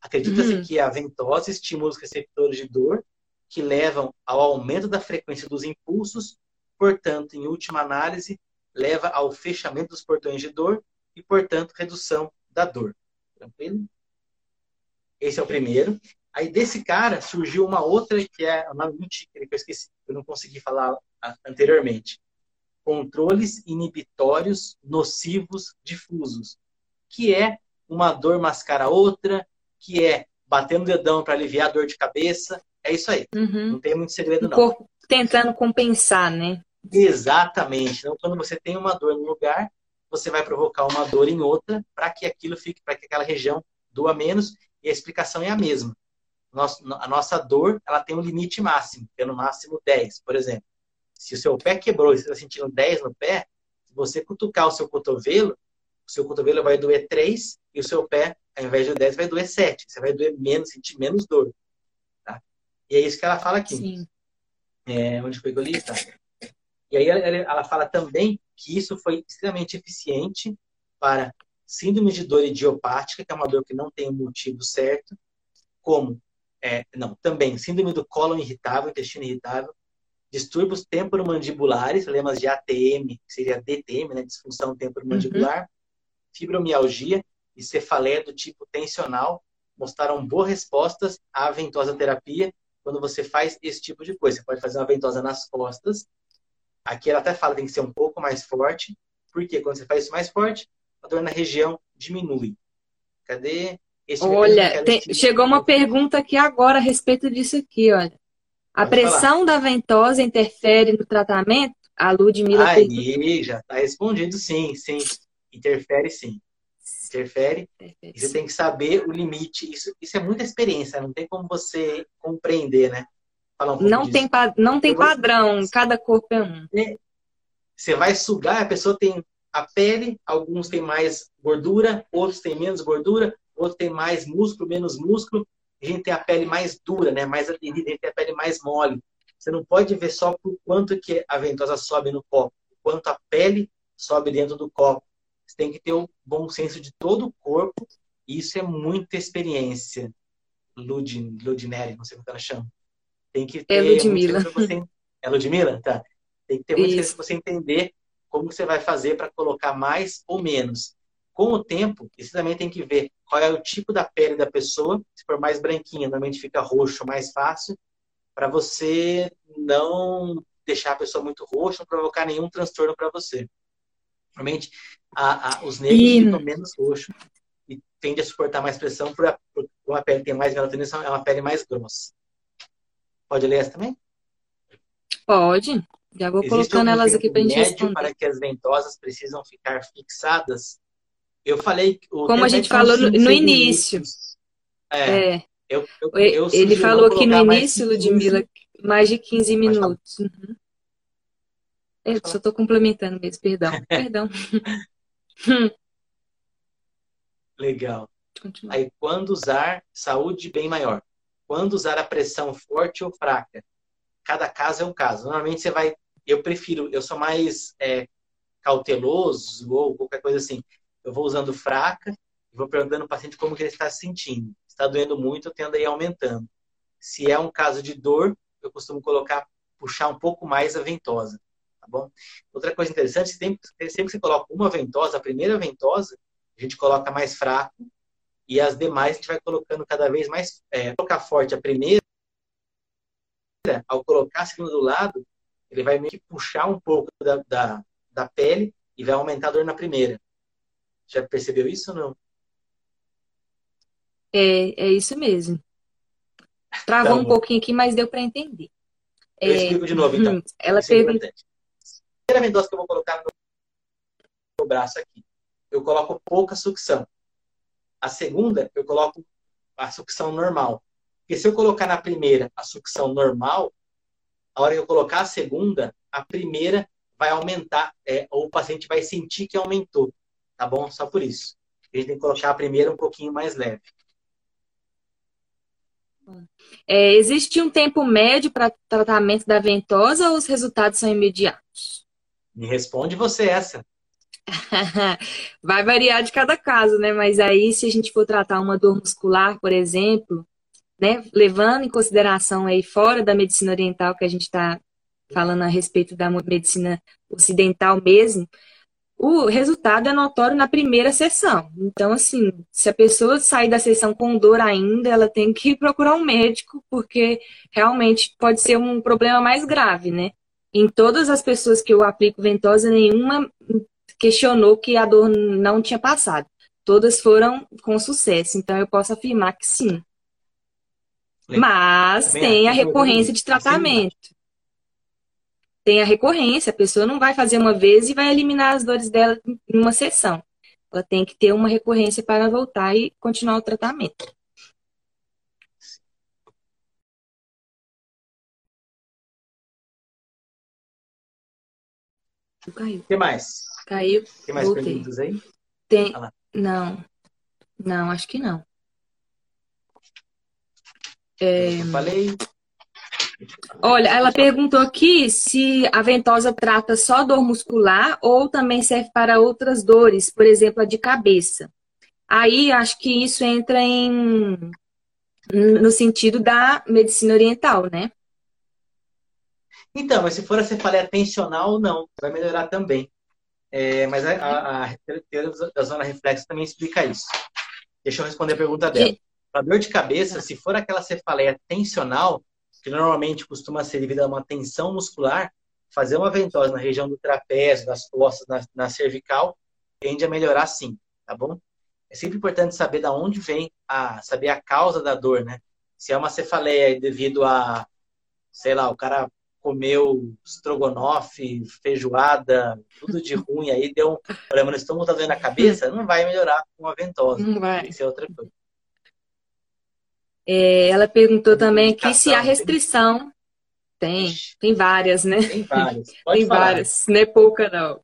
Acredita-se uhum. que a ventosa estimula os receptores de dor, que levam ao aumento da frequência dos impulsos, portanto, em última análise, leva ao fechamento dos portões de dor e, portanto, redução da dor. Tranquilo? Esse é o primeiro. Aí desse cara surgiu uma outra que é uma que eu esqueci, que eu não consegui falar anteriormente. Controles inibitórios nocivos difusos, que é uma dor mascara outra, que é batendo o dedão para aliviar a dor de cabeça. É isso aí. Uhum. Não tem muito segredo, não. O corpo tentando compensar, né? Exatamente. Então, quando você tem uma dor no lugar, você vai provocar uma dor em outra para que aquilo fique, para que aquela região doa menos. E a explicação é a mesma. a nossa dor, ela tem um limite máximo, que é no máximo 10, por exemplo. Se o seu pé quebrou e você está sentindo 10 no pé, se você cutucar o seu cotovelo, o seu cotovelo vai doer 3 e o seu pé, ao invés de 10, vai doer 7. Você vai doer menos, sentir menos dor. Tá? E é isso que ela fala aqui. Sim. É, onde foi que eu li? Tá. E aí ela, ela fala também que isso foi extremamente eficiente para síndrome de dor idiopática, que é uma dor que não tem um motivo certo, como, é, não, também síndrome do cólon irritável, intestino irritável, distúrbios temporomandibulares, problemas de ATM, que seria DTM, né, disfunção temporomandibular, uhum. fibromialgia e cefaleia do tipo tensional, mostraram boas respostas à ventosa terapia quando você faz esse tipo de coisa. Você pode fazer uma ventosa nas costas, Aqui ela até fala que tem que ser um pouco mais forte, porque quando você faz isso mais forte, a dor na região diminui. Cadê? Esse olha, tem, chegou uma pergunta aqui agora a respeito disso aqui, olha. A Pode pressão falar. da ventosa interfere no tratamento? A Ludmilla Aí, pergunta. já está respondido sim, sim. Interfere sim. Interfere. interfere você tem que saber o limite. Isso, isso é muita experiência, não tem como você compreender, né? Falar um não, tem não tem padrão, cada corpo é um. É. Você vai sugar, a pessoa tem a pele, alguns têm mais gordura, outros têm menos gordura, outros têm mais músculo, menos músculo. A gente tem a pele mais dura, né? mais aderida, a gente tem a pele mais mole. Você não pode ver só por quanto que a ventosa sobe no copo, quanto a pele sobe dentro do copo. Você tem que ter o um bom senso de todo o corpo. E isso é muita experiência. Lud, Ludinelli, não sei como ela chama. Tem que é ter. É Ludmilla. Você... É Ludmilla? Tá. Tem que ter muito para você entender como você vai fazer para colocar mais ou menos. Com o tempo, você também tem que ver qual é o tipo da pele da pessoa. Se for mais branquinha, normalmente fica roxo mais fácil, para você não deixar a pessoa muito roxa, não provocar nenhum transtorno para você. Normalmente, a, a, os negros e... ficam menos roxos e tende a suportar mais pressão por, a, por uma pele que tem mais melatonina, é uma pele mais grossa. Pode ler essa também? Pode. Já vou Existe colocando elas aqui para a gente responder. para que as ventosas precisam ficar fixadas? Eu falei... Como a gente falou no, no início. É. é. Eu, eu, eu Ele falou aqui no início, Ludmilla, mais de 15 minutos. Uhum. Eu só estou complementando mesmo, perdão. perdão. Legal. Aí, quando usar saúde bem maior? quando usar a pressão forte ou fraca. Cada caso é um caso. Normalmente você vai. Eu prefiro, eu sou mais é, cauteloso ou qualquer coisa assim. Eu vou usando fraca e vou perguntando ao paciente como que ele está se sentindo. Se está doendo muito, eu tendo a ir aumentando. Se é um caso de dor, eu costumo colocar, puxar um pouco mais a ventosa. Tá bom? Outra coisa interessante, sempre, sempre que você coloca uma ventosa, a primeira ventosa, a gente coloca mais fraco e as demais a gente vai colocando cada vez mais. É, colocar forte a primeira, ao colocar a segunda do lado, ele vai meio que puxar um pouco da, da, da pele e vai aumentar a dor na primeira. Já percebeu isso ou não? É, é isso mesmo. Travou Então, um pouquinho aqui, mas deu para entender. Eu É, explico de novo, então. ela Isso é pergunta. importante. Primeira ventosa que eu vou colocar no meu braço aqui, eu coloco pouca sucção. A segunda, eu coloco a sucção normal. Porque se eu colocar na primeira a sucção normal, a hora que eu colocar a segunda, a primeira vai aumentar, é, ou o paciente vai sentir que aumentou. Tá bom? Só por isso. A gente tem que colocar a primeira um pouquinho mais leve. É, existe um tempo médio para tratamento da ventosa ou os resultados são imediatos? Me responde você essa. Vai variar de cada caso, né? Mas aí, se a gente for tratar uma dor muscular, por exemplo, né? Levando em consideração aí fora da medicina oriental que a gente está falando a respeito da medicina ocidental mesmo, o resultado é notório na primeira sessão. Então, assim, se a pessoa sair da sessão com dor ainda, ela tem que procurar um médico, porque realmente pode ser um problema mais grave, né? Em todas as pessoas que eu aplico ventosa, nenhuma questionou que a dor não tinha passado. Todas foram com sucesso. Então, eu posso afirmar que sim. Mas Também tem a recorrência de vou- tratamento. Tem a recorrência, a pessoa não vai fazer uma vez e vai eliminar as dores dela em uma sessão. Ela tem que ter uma recorrência para voltar e continuar o tratamento. Caiu, O que mais? caiu. Tem mais Voltei. perguntas aí? Tem. Ah. Não. Não, acho que não. Eu falei. Olha, ela perguntou aqui se a ventosa trata só dor muscular ou também serve para outras dores, por exemplo, a de cabeça. Aí acho que isso entra em no sentido da medicina oriental, né? Então, mas se for a cefaleia tensional, não, vai melhorar também. É, mas a, a, a teoria da zona reflexa também explica isso. Deixa eu responder a pergunta dela. Para dor de cabeça, se for aquela cefaleia tensional, que normalmente costuma ser devido a uma tensão muscular, fazer uma ventosa na região do trapézio, das costas, na, na cervical, tende a melhorar sim, tá bom? É sempre importante saber da onde vem a, saber a causa da dor, né? Se é uma cefaleia devido a, sei lá, o cara comeu estrogonofe, feijoada, tudo de ruim, aí deu um problema no estômago, tá doendo na cabeça, não vai melhorar com a ventosa. Não vai. Que ser outra coisa. É, ela perguntou também aqui se há tem? restrição. Tem, tem várias, né? Tem várias. Pode Tem falar. várias, não é pouca, não.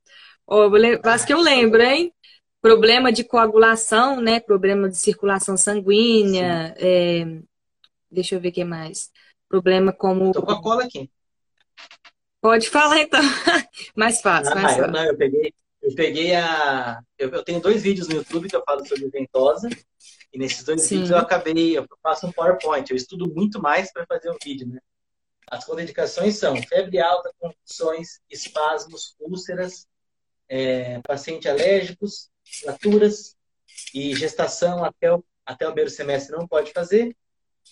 Le- As que eu lembro, hein? Problema de coagulação, né? Problema de circulação sanguínea. é, Deixa eu ver o que mais. Problema como. Tô com a cola aqui. Pode falar, então. Mais fácil, mais Ah, eu, fácil. não, eu peguei, eu peguei a. Eu, eu tenho dois vídeos no YouTube que eu falo sobre ventosa. E nesses dois Sim. vídeos eu acabei, eu faço um PowerPoint. Eu estudo muito mais para fazer o vídeo, né? As contraindicações são febre alta, convulsões, espasmos, úlceras, é, paciente alérgicos, fraturas e gestação até o, até o primeiro semestre não pode fazer.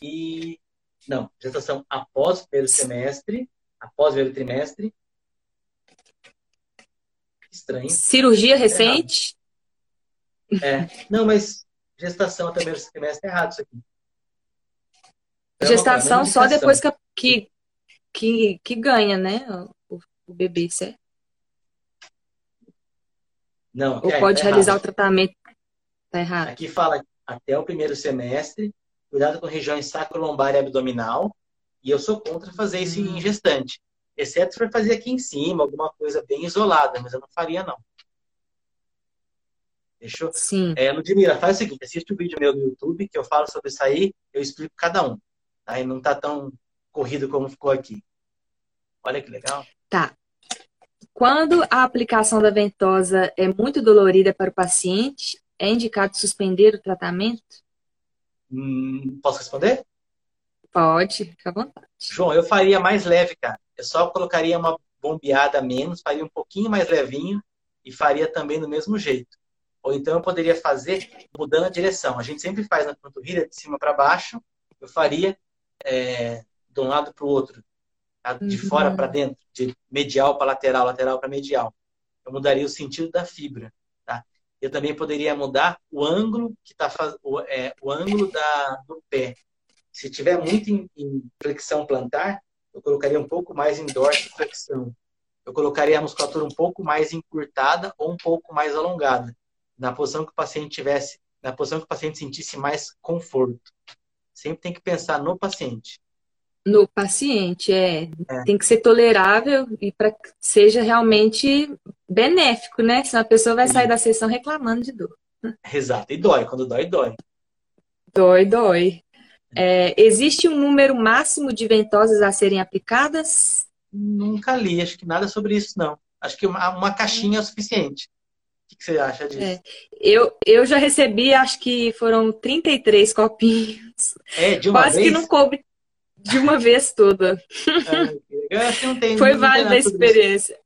E não, gestação após o primeiro semestre, após o primeiro trimestre. Estranho. Cirurgia recente? É. Não, mas gestação até o primeiro semestre é errado isso aqui. É Gestação só depois que, que, que, que ganha, né? O, o bebê, certo? Não, Ou é, pode tá realizar errado. o tratamento. Tá errado. Aqui fala até o primeiro semestre, cuidado com regiões sacrolombar e abdominal, e eu sou contra fazer isso em gestante. Exceto se for fazer aqui em cima, alguma coisa bem isolada, mas eu não faria, não. Fechou? Sim. É, Ludmila, faz o seguinte, assiste o vídeo meu no YouTube, que eu falo sobre isso aí, eu explico cada um. Aí não tá tão corrido como ficou aqui. Olha que legal. Tá. Quando a aplicação da ventosa é muito dolorida para o paciente, é indicado suspender o tratamento? Hum, posso responder? Pode, fica à vontade. João, eu faria mais leve, cara. Eu só colocaria uma bombeada menos, faria um pouquinho mais levinho e faria também do mesmo jeito. Ou então eu poderia fazer mudando a direção. A gente sempre faz na panturrilha de cima para baixo. Eu faria é, de um lado para o outro, tá? de Uhum. fora para dentro, de medial para lateral, lateral para medial. Eu mudaria o sentido da fibra. Tá? Eu também poderia mudar o ângulo que tá o, é, o ângulo da, do pé. Se tiver muito em, em, flexão plantar, eu colocaria um pouco mais em dorsiflexão. Eu colocaria a musculatura um pouco mais encurtada ou um pouco mais alongada, na posição que o paciente tivesse, na posição que o paciente sentisse mais conforto. Sempre tem que pensar no paciente. No paciente, é. é. Tem que ser tolerável e para que seja realmente benéfico, né? Senão a pessoa vai sair da sessão reclamando de dor. Exato, e dói. Quando dói, dói. Dói, dói. É, existe um número máximo de ventosas a serem aplicadas? Nunca li, acho que nada sobre isso, não. Acho que uma, uma caixinha é o suficiente. O que, você acha disso? É. Eu, eu já recebi, acho que foram 33 copinhos. É, de uma Quase vez? que não coube de uma vez toda. É, eu acho que não tem. Foi válida a experiência.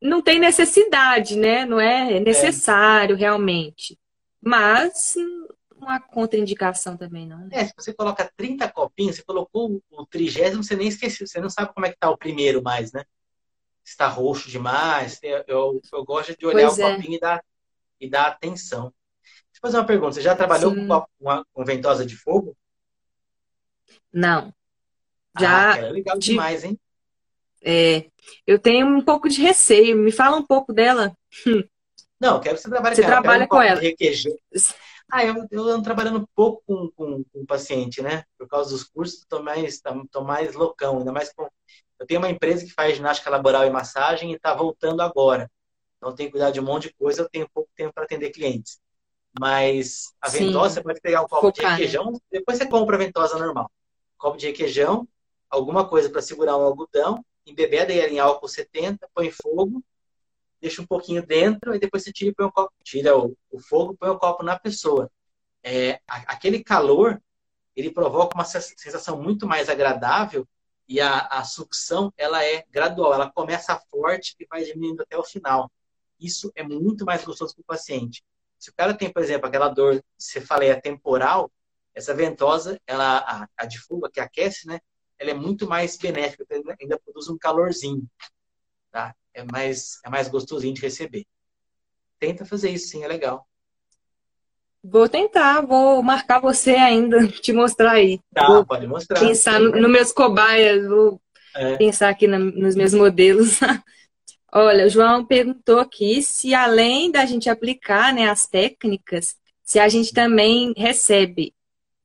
Não tem necessidade, né? Não é necessário é. realmente. Mas uma contraindicação também, não. Né? É, se você coloca 30 copinhos, você colocou o trigésimo, você nem esqueceu, você não sabe como é que tá o primeiro mais, né? Está roxo demais. Eu, eu, eu gosto de olhar pois o é. copinho e dar, e dar atenção. Deixa eu fazer uma pergunta. Você já trabalhou Sim. com uma, uma ventosa de fogo? Não. Já. Ah, é legal de... demais, hein? É, eu tenho um pouco de receio. Me fala um pouco dela. Não, quero que você trabalhe você com ela. Você trabalha um com ela. Ah, eu, eu ando trabalhando pouco com, com, com o paciente, né? Por causa dos cursos, tô mais, tô mais loucão, ainda mais com. Eu tenho uma empresa que faz ginástica laboral e massagem e está voltando agora. Então, tenho que cuidar de um monte de coisa, eu tenho pouco tempo para atender clientes. Mas a Sim. ventosa, você pode pegar um copo Focar, de requeijão, né? depois você compra a ventosa normal. copo de requeijão, alguma coisa para segurar um algodão, embebeda ele em álcool 70, põe fogo, deixa um pouquinho dentro, e depois você tira, o copo, tira o, o fogo, põe o copo na pessoa. É, aquele calor, ele provoca uma sensação muito mais agradável e a, a sucção, ela é gradual, ela começa forte e vai diminuindo até o final. Isso é muito mais gostoso para o paciente. Se o cara tem, por exemplo, aquela dor, você falei, é temporal, essa ventosa, ela, a, a de fuga, que aquece, né? Ela é muito mais benéfica, ainda produz um calorzinho. Tá? É mais, é mais gostosinho de receber. Tenta fazer isso, sim, é legal. Vou tentar, vou marcar você ainda, te mostrar aí. Tá, vou pode mostrar. Pensar nos no meus cobaias, vou é. pensar aqui na, nos meus modelos. Olha, o João perguntou aqui se além da gente aplicar né, as técnicas, se a gente também recebe.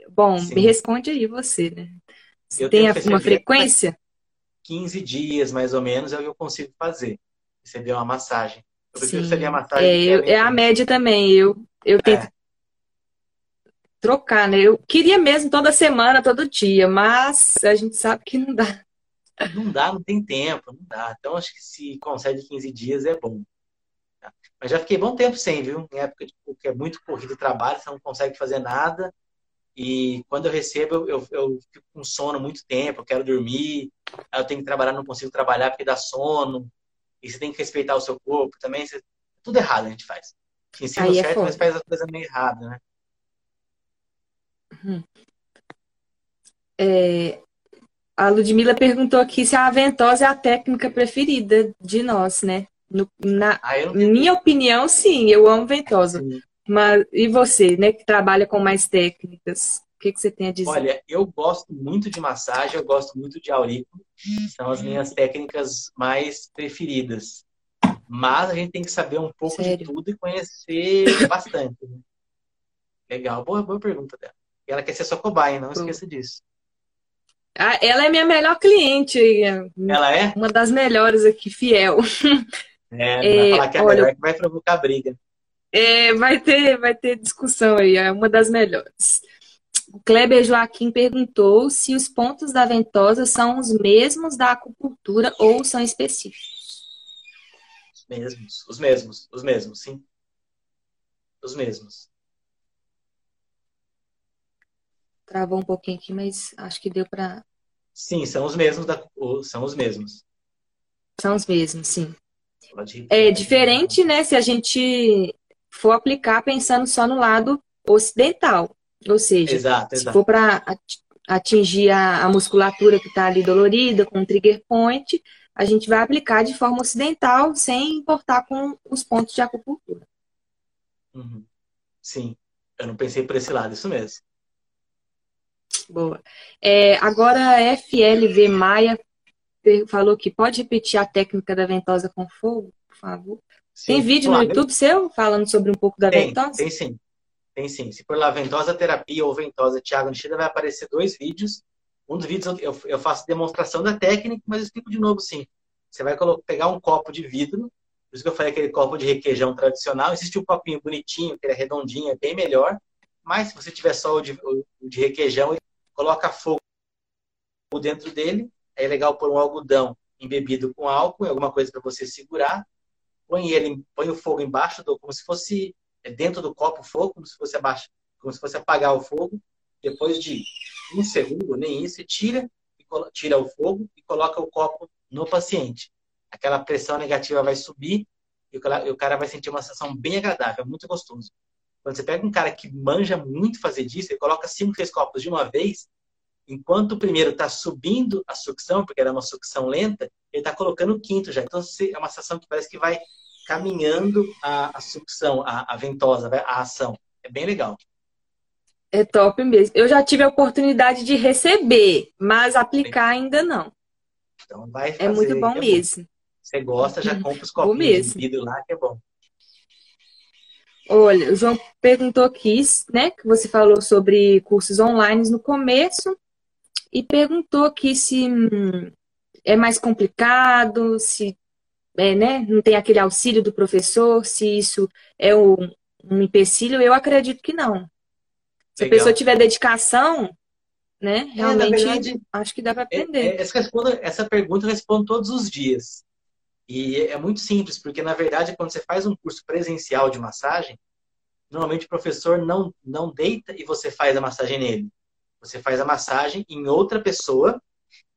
Bom, Sim. me responde aí você, né? Se tem uma frequência? 15 dias, mais ou menos, é o que eu consigo fazer. Receber uma massagem. Eu prefiro receber a massagem. É, eu, é a média também. Eu, eu tento é. trocar, né? Eu queria mesmo toda semana, todo dia, mas a gente sabe que não dá. Não dá, não tem tempo, não dá. Então, acho que se consegue 15 dias é bom. Mas já fiquei bom tempo sem, viu? Em época tipo, que é muito corrido o trabalho, você não consegue fazer nada. E quando eu recebo, eu, eu fico com sono muito tempo, eu quero dormir, eu tenho que trabalhar, não consigo trabalhar porque dá sono. E você tem que respeitar o seu corpo também. Você... Tudo errado a gente faz. Ensina aí é certo, é mas faz a coisa meio errada, né? Uhum. É, a Ludmilla perguntou aqui se a ventosa é a técnica preferida de nós, né? No, na ah, minha opinião, sim, eu amo ventosa. Sim. Mas e você, né, que trabalha com mais técnicas? O que, que você tem a dizer? Olha, eu gosto muito de massagem, eu gosto muito de aurículo. São as minhas técnicas mais preferidas. Mas a gente tem que saber um pouco Sério? de tudo e conhecer bastante. Né? Legal, boa, boa pergunta dela. E ela quer ser sua cobaia, não esqueça disso. Ah, ela é minha melhor cliente. Ela é? Uma das melhores aqui, fiel. É, vai falar que é olha, melhor que vai provocar briga. É, vai, ter, vai ter discussão aí, é uma das melhores. O Kleber Joaquim perguntou se os pontos da ventosa são os mesmos da acupuntura ou são específicos. Os mesmos, os mesmos, os mesmos, sim. Os mesmos. Travou um pouquinho aqui, mas acho que deu para. Sim, são os mesmos da, são os mesmos. São os mesmos, sim. É diferente, né? Se a gente for aplicar pensando só no lado ocidental. Ou seja, exato, exato. se for para atingir a, a, musculatura que está ali dolorida, com o trigger point, a gente vai aplicar de forma ocidental, sem importar com os pontos de acupuntura. Uhum. Sim, eu não pensei por esse lado, isso mesmo. Boa. É, agora, a FLV Maia falou que pode repetir a técnica da ventosa com fogo, por favor? Tem vídeo no YouTube seu falando sobre um pouco da tem, ventosa? Tem sim. Tem sim. Se por lá ventosa terapia ou ventosa Thiago Nishida, vai aparecer dois vídeos. Um dos vídeos eu, eu faço demonstração da técnica, mas eu explico de novo sim. Você vai pegar um copo de vidro, por isso que eu falei aquele copo de requeijão tradicional. Existe um copinho bonitinho, que é redondinho, é bem melhor. Mas se você tiver só o de, o de requeijão, coloca fogo dentro dele. É legal pôr um algodão embebido com álcool, alguma coisa para você segurar. Põe ele, põe o fogo embaixo do, como se fosse é dentro do copo o fogo, como se fosse abaixo, como se fosse apagar o fogo. Depois de um segundo, nem isso, tira, tira o fogo e coloca o copo no paciente. Aquela pressão negativa vai subir e o cara vai sentir uma sensação bem agradável, é muito gostoso. Quando você pega um cara que manja muito fazer disso, ele coloca cinco, seis copos de uma vez, enquanto o primeiro está subindo a sucção, porque era uma sucção lenta, ele está colocando o quinto já. Então é uma sensação que parece que vai caminhando a, a sucção, a, a ventosa, a ação. É bem legal. É top mesmo. Eu já tive a oportunidade de receber, mas aplicar ainda não. Então vai fazer, É muito bom é mesmo. Bom. Você gosta, já compra os copinhos de vidro lá, que é bom. Olha, o João perguntou aqui, né, que você falou sobre cursos online no começo e perguntou aqui se hum, é mais complicado, se é, né, não tem aquele auxílio do professor, se isso é um, um empecilho, eu acredito que não. Se Legal. a pessoa tiver dedicação, né, realmente é, verdade, acho que dá para é, aprender. É, essa, essa pergunta eu respondo todos os dias. E é muito simples, porque na verdade, quando você faz um curso presencial de massagem, normalmente o professor não, não deita e você faz a massagem nele. Você faz a massagem em outra pessoa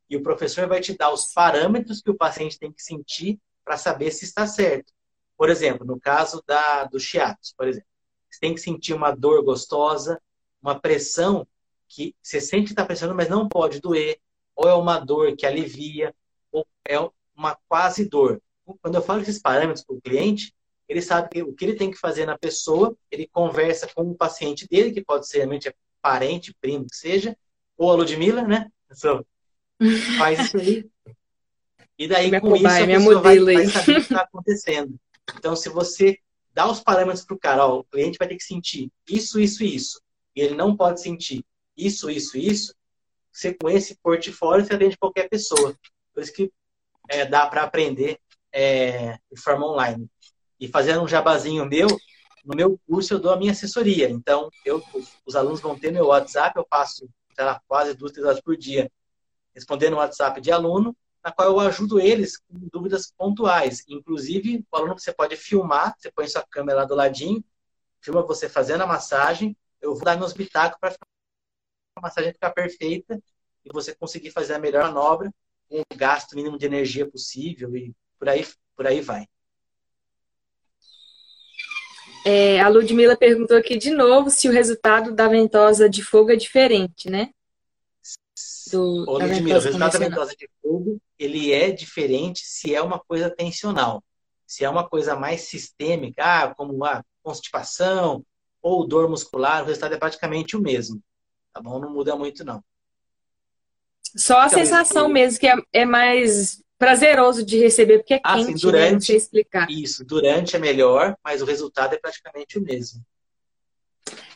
e o professor vai te dar os parâmetros que o paciente tem que sentir para saber se está certo. Por exemplo, no caso da, do shiatsu, por exemplo, você tem que sentir uma dor gostosa, uma pressão que você sente que está pressionando, mas não pode doer, ou é uma dor que alivia, ou é uma quase dor. Quando eu falo esses parâmetros para o cliente, ele sabe o que ele tem que fazer na pessoa, ele conversa com o paciente dele, que pode ser realmente parente, primo, que seja, ou a Ludmilla, né? Faz isso aí, e daí, minha com isso, a pessoa vai, vai saber o que está acontecendo. Então, se você dá os parâmetros para o cara, ó, o cliente vai ter que sentir isso, isso e isso, e ele não pode sentir isso, isso e isso, você com esse portfólio você atende qualquer pessoa. Por isso que é, dá para aprender é, de forma online. E fazendo um jabazinho meu, no meu curso eu dou a minha assessoria. Então, eu, os alunos vão ter meu WhatsApp, eu passo lá, quase duas, três horas por dia respondendo o WhatsApp de aluno na qual eu ajudo eles com dúvidas pontuais. Inclusive, o aluno você pode filmar, você põe sua câmera lá do ladinho, filma você fazendo a massagem, eu vou dar meus pitacos para a massagem ficar perfeita e você conseguir fazer a melhor manobra com o gasto mínimo de energia possível e por aí, por aí vai. É, a Ludmilla perguntou aqui de novo se o resultado da ventosa de fogo é diferente, né? Do, Ô, Ludmilla, o resultado da ventosa de fogo ele é diferente se é uma coisa tensional. Se é uma coisa mais sistêmica, ah, como a constipação ou dor muscular, o resultado é praticamente o mesmo. Tá bom? Não muda muito, não. Só a então, sensação mesmo, que é, é, mais prazeroso de receber, porque é ah, quente, sim, durante, né? não sei explicar. Isso, durante é melhor, mas o resultado é praticamente o mesmo.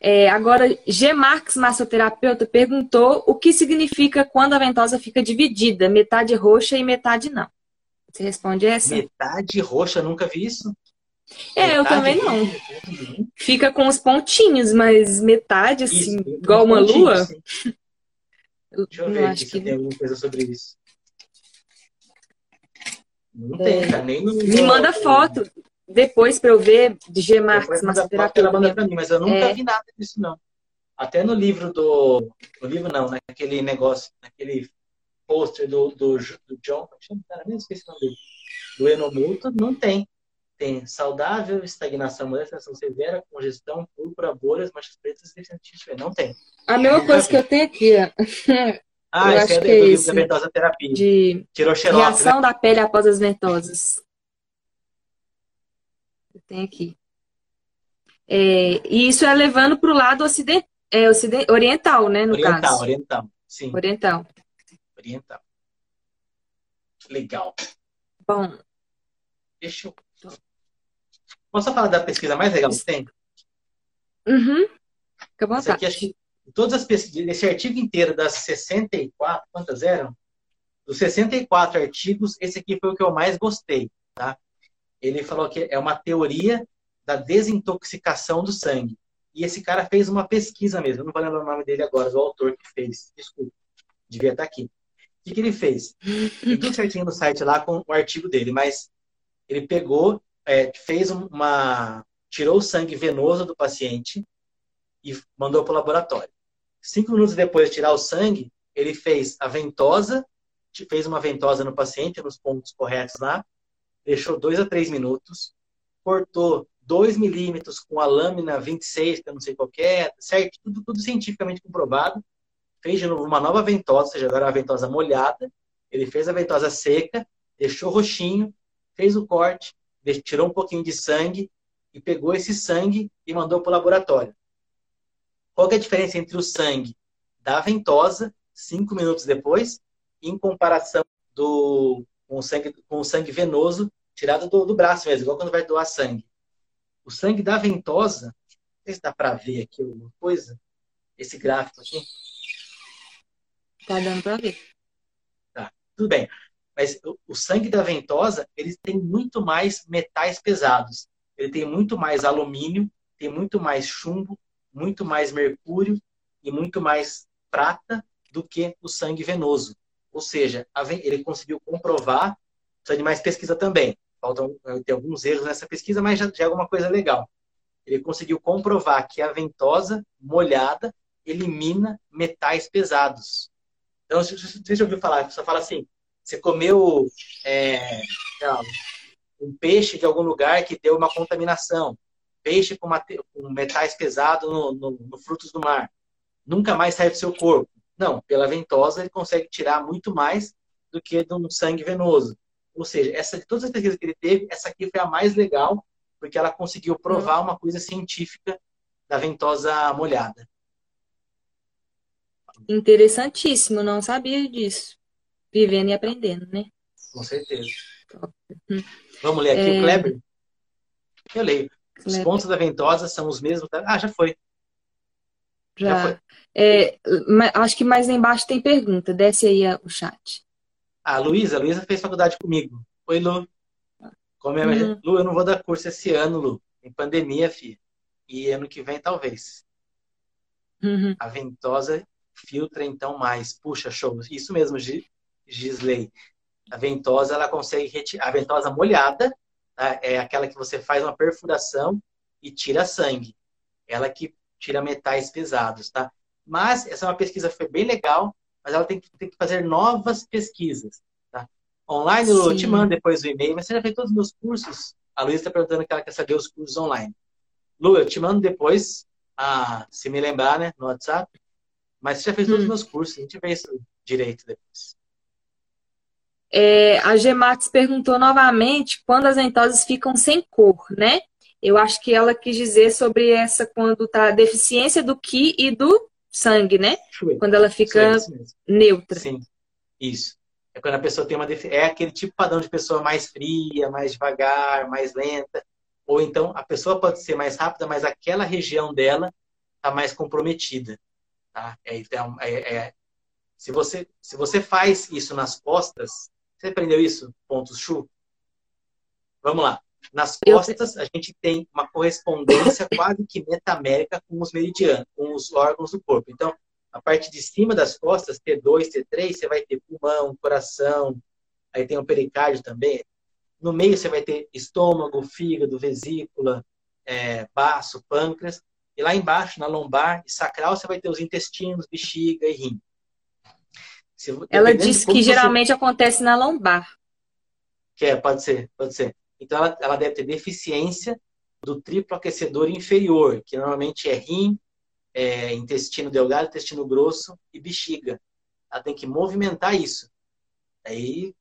É, agora, G. Marx, massoterapeuta, perguntou o que significa quando a ventosa fica dividida, metade roxa e metade não. Você responde essa? Metade roxa, nunca vi isso. É, metade eu também não. Fica com os pontinhos, mas metade, assim, isso, igual uma lua. Sim. Deixa eu ver aqui se que... tem alguma coisa sobre isso. Não é. tem, tá? Nem no... Me manda foto depois para eu ver de G. Marx, massoterapia. Ela manda para mim, mas eu nunca é... vi nada disso, não. Até no livro do. No livro não, naquele negócio, naquele pôster do, do, do John, cara, nem esqueci o nome dele. Do Enomoto, não tem. Tem saudável, estagnação, molestação severa, congestão, púrpura, bolhas, manchas pretas e Não tem. A mesma coisa que eu tenho aqui, ó. Ah, eu esse é, do, é do livro da ventosa terapia. De Tirou reação né? da pele após as ventosas. Tenho aqui. É, e isso é levando para o lado ocident, é, ocident, oriental, né, no oriental, caso? Oriental, sim. Oriental. Oriental. Legal. Bom. Deixa eu... Posso falar da pesquisa mais legal que tem? Uhum. Fica à vontade. Essa aqui, acho que todas as pesquisas, esse artigo inteiro das 64, quantas eram? Dos 64 artigos, esse aqui foi o que eu mais gostei, tá? Ele falou que é uma teoria da desintoxicação do sangue. E esse cara fez uma pesquisa mesmo. Não vou lembrar o nome dele agora, do autor que fez. Desculpa. Devia estar aqui. O que, que ele fez? Tem tudo certinho no site lá com o artigo dele, mas ele pegou, é, fez uma. tirou o sangue venoso do paciente e mandou para o laboratório. Cinco minutos depois de tirar o sangue, ele fez a ventosa, fez uma ventosa no paciente, nos pontos corretos lá, deixou dois a três minutos, cortou 2 milímetros com a lâmina 26, que eu não sei qual é, certo? Tudo, tudo cientificamente comprovado. Fez de novo uma nova ventosa, ou seja, agora uma ventosa molhada. Ele fez a ventosa seca, deixou roxinho, fez o corte, tirou um pouquinho de sangue e pegou esse sangue e mandou para o laboratório. Qual é a diferença entre o sangue da ventosa, cinco minutos depois, em comparação do, com, o sangue, com o sangue venoso tirado do, do braço mesmo, igual quando vai doar sangue. O sangue da ventosa, não sei se dá para ver aqui alguma coisa, esse gráfico aqui. Tá dando para ver. Tá, tudo bem. Mas o, o sangue da ventosa, ele tem muito mais metais pesados. Ele tem muito mais alumínio, tem muito mais chumbo, muito mais mercúrio e muito mais prata do que o sangue venoso. Ou seja, ele conseguiu comprovar, precisa de mais pesquisa também, faltam ter alguns erros nessa pesquisa, mas já, é alguma coisa legal. Ele conseguiu comprovar que a ventosa molhada elimina metais pesados. Então, você já ouviu falar, você fala assim, você comeu é, um peixe de algum lugar que deu uma contaminação, peixe com metais pesados no, no, no, frutos do mar, nunca mais sai do seu corpo. Não, pela ventosa ele consegue tirar muito mais do que de um sangue venoso. Ou seja, essa de todas as pesquisas que ele teve, essa aqui foi a mais legal, porque ela conseguiu provar uma coisa científica da ventosa molhada. Interessantíssimo, não sabia disso. Vivendo e aprendendo, né? Com certeza. Hum. Vamos ler aqui é... o Kleber? Eu leio. Os Kleber. pontos da ventosa são os mesmos. Ah, já foi. Já. já foi. É, acho que mais embaixo tem pergunta. Desce aí o chat. A Luísa, a Luísa fez faculdade comigo. Oi, Lu. Como é, uhum. Lu, eu não vou dar curso esse ano, Lu. Em pandemia, filha. E ano que vem, talvez. Uhum. A ventosa filtra, então, mais. Puxa, show. Isso mesmo, Gisley. A ventosa, ela consegue retirar. A ventosa molhada tá? é aquela que você faz uma perfuração e tira sangue. Ela que tira metais pesados, tá? Mas essa é uma pesquisa foi bem legal mas ela tem que, tem que fazer novas pesquisas. Tá? Online, Lu, eu te mando depois o e-mail, mas você já fez todos os meus cursos? A Luísa está perguntando que ela quer saber os cursos online. Lu, eu te mando depois, ah, se me lembrar, né, no WhatsApp. Mas você já fez hum. todos os meus cursos, a gente vê isso direito depois. É, a Gemax perguntou novamente quando as ventosas ficam sem cor, né? Eu acho que ela quis dizer sobre essa quando tá a deficiência do Ki e do sangue, né? Quando ela fica neutra. Sim, isso. É quando a pessoa tem uma def... é aquele tipo padrão de pessoa mais fria, mais devagar, mais lenta, ou então a pessoa pode ser mais rápida, mas aquela região dela está mais comprometida, tá? É, então, é, é, se você se você faz isso nas costas, você aprendeu isso? Pontos chu. Vamos lá. Nas costas, a gente tem uma correspondência quase que metamérica com os meridianos, com os órgãos do corpo. Então, a parte de cima das costas, T2, T3, você vai ter pulmão, coração, aí tem o pericárdio também. No meio, você vai ter estômago, fígado, vesícula, é, baço, pâncreas. E lá embaixo, na lombar e sacral, você vai ter os intestinos, bexiga e rim. Se, Ela disse que você... geralmente acontece na lombar. Que é, pode ser, pode ser. Então, ela, ela deve ter deficiência do triplo aquecedor inferior, que normalmente é rim, é, intestino delgado, intestino grosso e bexiga. Ela tem que movimentar isso. Aí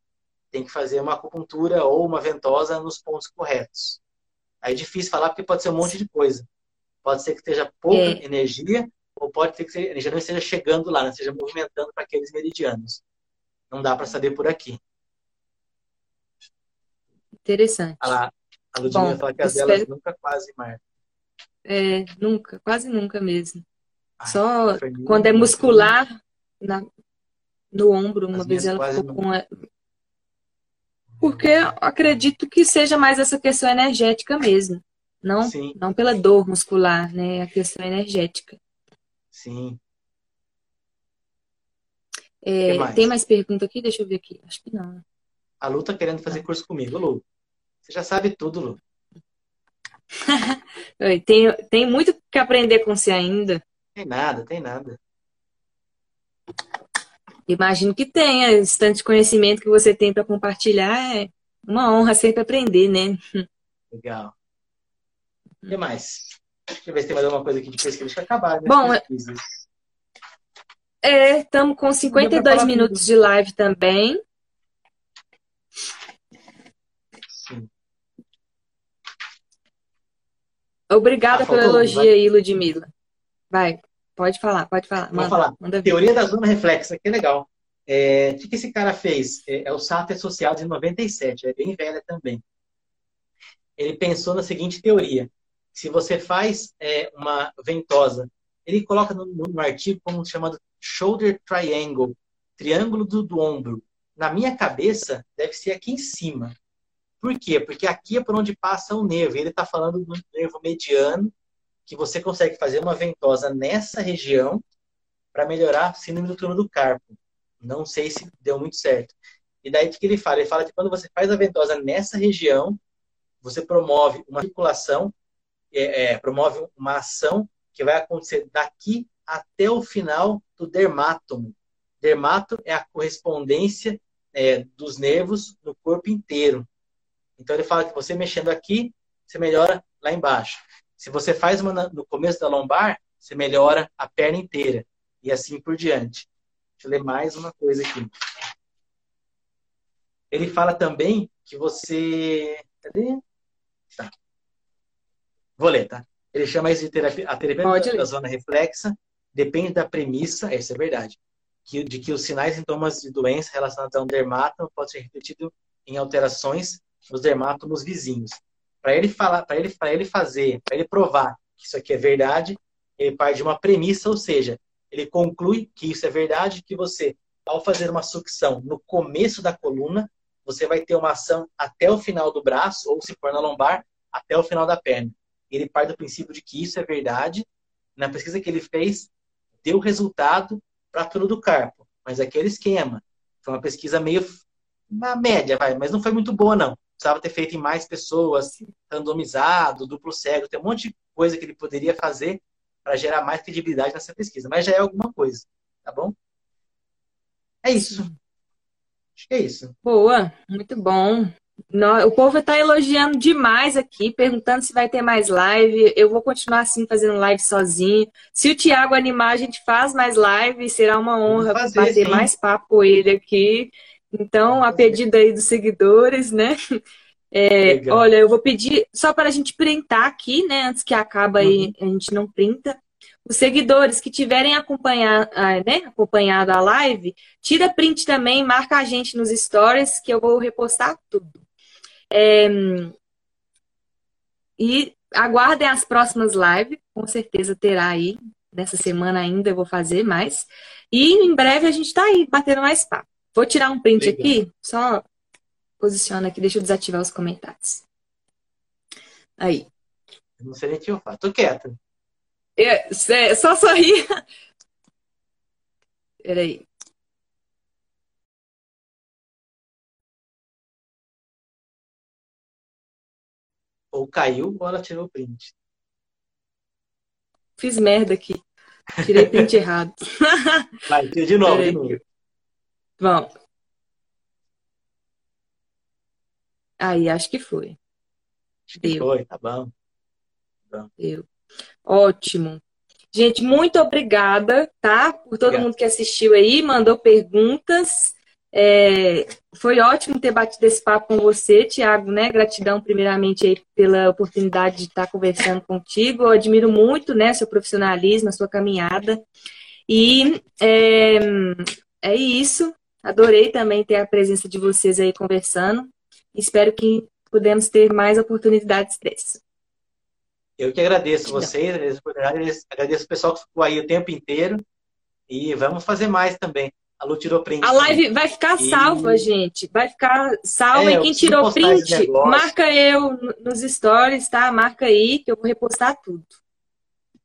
tem que fazer uma acupuntura ou uma ventosa nos pontos corretos. Aí é difícil falar porque pode ser um monte de coisa. Pode ser que esteja pouca É. energia, ou pode ser que a energia não esteja chegando lá, não esteja movimentando para aqueles meridianos. Não dá para saber por aqui. Interessante. A, a Ludmilla Bom, fala que as espero- delas nunca quase marcam. É, nunca, quase nunca mesmo. Ai, Só quando é muscular, na- no ombro, uma As vez ela ficou com. a- Porque eu acredito que seja mais essa questão energética mesmo. Não, Sim, não pela dor muscular, né? A questão energética. sim. É, mais? tem mais pergunta aqui? Deixa eu ver aqui. Acho que não. A Lu tá querendo fazer curso comigo, Lu. Você já sabe tudo, Lu. Tem, tem muito que aprender com você ainda. Tem nada, tem nada. Imagino que tenha. Esse tanto de conhecimento que você tem para compartilhar é uma honra sempre aprender, né? Legal. O que mais? Deixa eu ver se tem mais alguma coisa aqui de pesquisa. Deixa eu acabar? Bom, pesquisas. É, estamos com 52 falar minutos de live também. Obrigada Ah, pelo elogio aí, Ludmila. Vai, pode falar, pode falar. Vou Manda, falar. manda. Teoria da zona reflexa, que é legal. É, o que, esse cara fez? É, é o Sato Social de 97, é bem velha também. Ele pensou na seguinte teoria: se você faz é, uma ventosa, ele coloca no, no- no artigo como chamado shoulder triangle, triângulo do, do ombro. Na minha cabeça, deve ser aqui em cima. Por quê? Porque aqui é por onde passa o nervo. Ele está falando do nervo mediano, que você consegue fazer uma ventosa nessa região para melhorar a síndrome do túnel do carpo. Não sei se deu muito certo. E daí o que ele fala? Ele fala que quando você faz a ventosa nessa região, você promove uma circulação, é, é, promove uma ação que vai acontecer daqui até o final do dermátomo. Dermato é a correspondência é, dos nervos no corpo inteiro. Então ele fala que você mexendo aqui, você melhora lá embaixo. Se você faz uma no começo da lombar, você melhora a perna inteira. E assim por diante. Deixa eu ler mais uma coisa aqui. Ele fala também que você. Cadê? Tá. Vou ler, tá? Ele chama isso de terapia, a terapia Pode da, zona reflexa. Depende da premissa, essa é verdade, que, de que os sinais e sintomas de doença relacionados a um dermátomo podem ser refletidos em alterações nos dermátomos vizinhos. Para ele falar, para ele, para ele fazer, para ele provar que isso aqui é verdade, ele parte de uma premissa, ou seja, ele conclui que isso é verdade, que você, ao fazer uma sucção no começo da coluna, você vai ter uma ação até o final do braço, ou se for na lombar, até o final da perna. Ele parte do princípio de que isso é verdade. Na pesquisa que ele fez, deu resultado para tudo do carpo. Mas aquele esquema. Foi uma pesquisa meio uma média, vai, mas não foi muito boa, não. Precisava ter feito em mais pessoas, randomizado, duplo cego, tem um monte de coisa que ele poderia fazer para gerar mais credibilidade nessa pesquisa, mas já é alguma coisa, tá bom? É isso. Acho que é isso. Boa, muito bom. O povo está elogiando demais aqui, perguntando se vai ter mais live. Eu vou continuar assim fazendo live sozinho. Se o Thiago animar, a gente faz mais live. Será uma honra fazer, bater sim. mais papo com ele aqui. Então, a pedido aí dos seguidores, né? É, olha, eu vou pedir só para a gente printar aqui, né? Antes que acaba aí, Uhum. a gente não printa. Os seguidores que tiverem acompanhar, ah, né, acompanhado a live, tira print também, marca a gente nos stories que eu vou repostar tudo. É, e aguardem as próximas lives, com certeza terá aí. Nessa semana ainda eu vou fazer mais. E em breve a gente está aí batendo mais papo. Vou tirar um print Legal. aqui, só posiciona aqui, deixa eu desativar os comentários. Aí. Eu não sei nem o que eu faço. Tô quieto. É, cê- só sorrir. Peraí. Ou caiu ou ela tirou o print. Fiz merda aqui. Tirei print errado. Vai, tira de novo, de Peraí. novo. Vamos. Aí, acho que foi. Acho que Deu. foi, tá bom. Deu. Ótimo. Gente, muito obrigada, tá? Por todo Obrigado. mundo que assistiu aí, mandou perguntas. É, foi ótimo ter batido esse papo com você, Tiago, né? Gratidão, primeiramente, aí, pela oportunidade de estar conversando contigo. Eu admiro muito, né, seu profissionalismo, a sua caminhada. E é, é isso. Adorei também ter a presença de vocês aí conversando. Espero que pudemos ter mais oportunidades dessas. Eu que agradeço vocês, agradeço o pessoal que ficou aí o tempo inteiro. E vamos fazer mais também. A Lu tirou print. A live vai ficar e... salva, gente. Vai ficar salva. É, e quem tirou print, marca eu nos stories, tá? Marca aí que eu vou repostar tudo.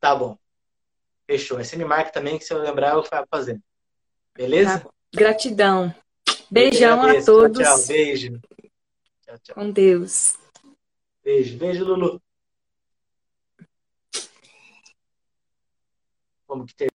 Tá bom. Fechou. Você me marca também, que se eu lembrar, eu vou fazendo. Beleza? Tá Gratidão. Beijão a todos. Tchau, tchau. Beijo. Tchau, tchau. Com Deus. Beijo. Beijo, Lulu. Como que tem?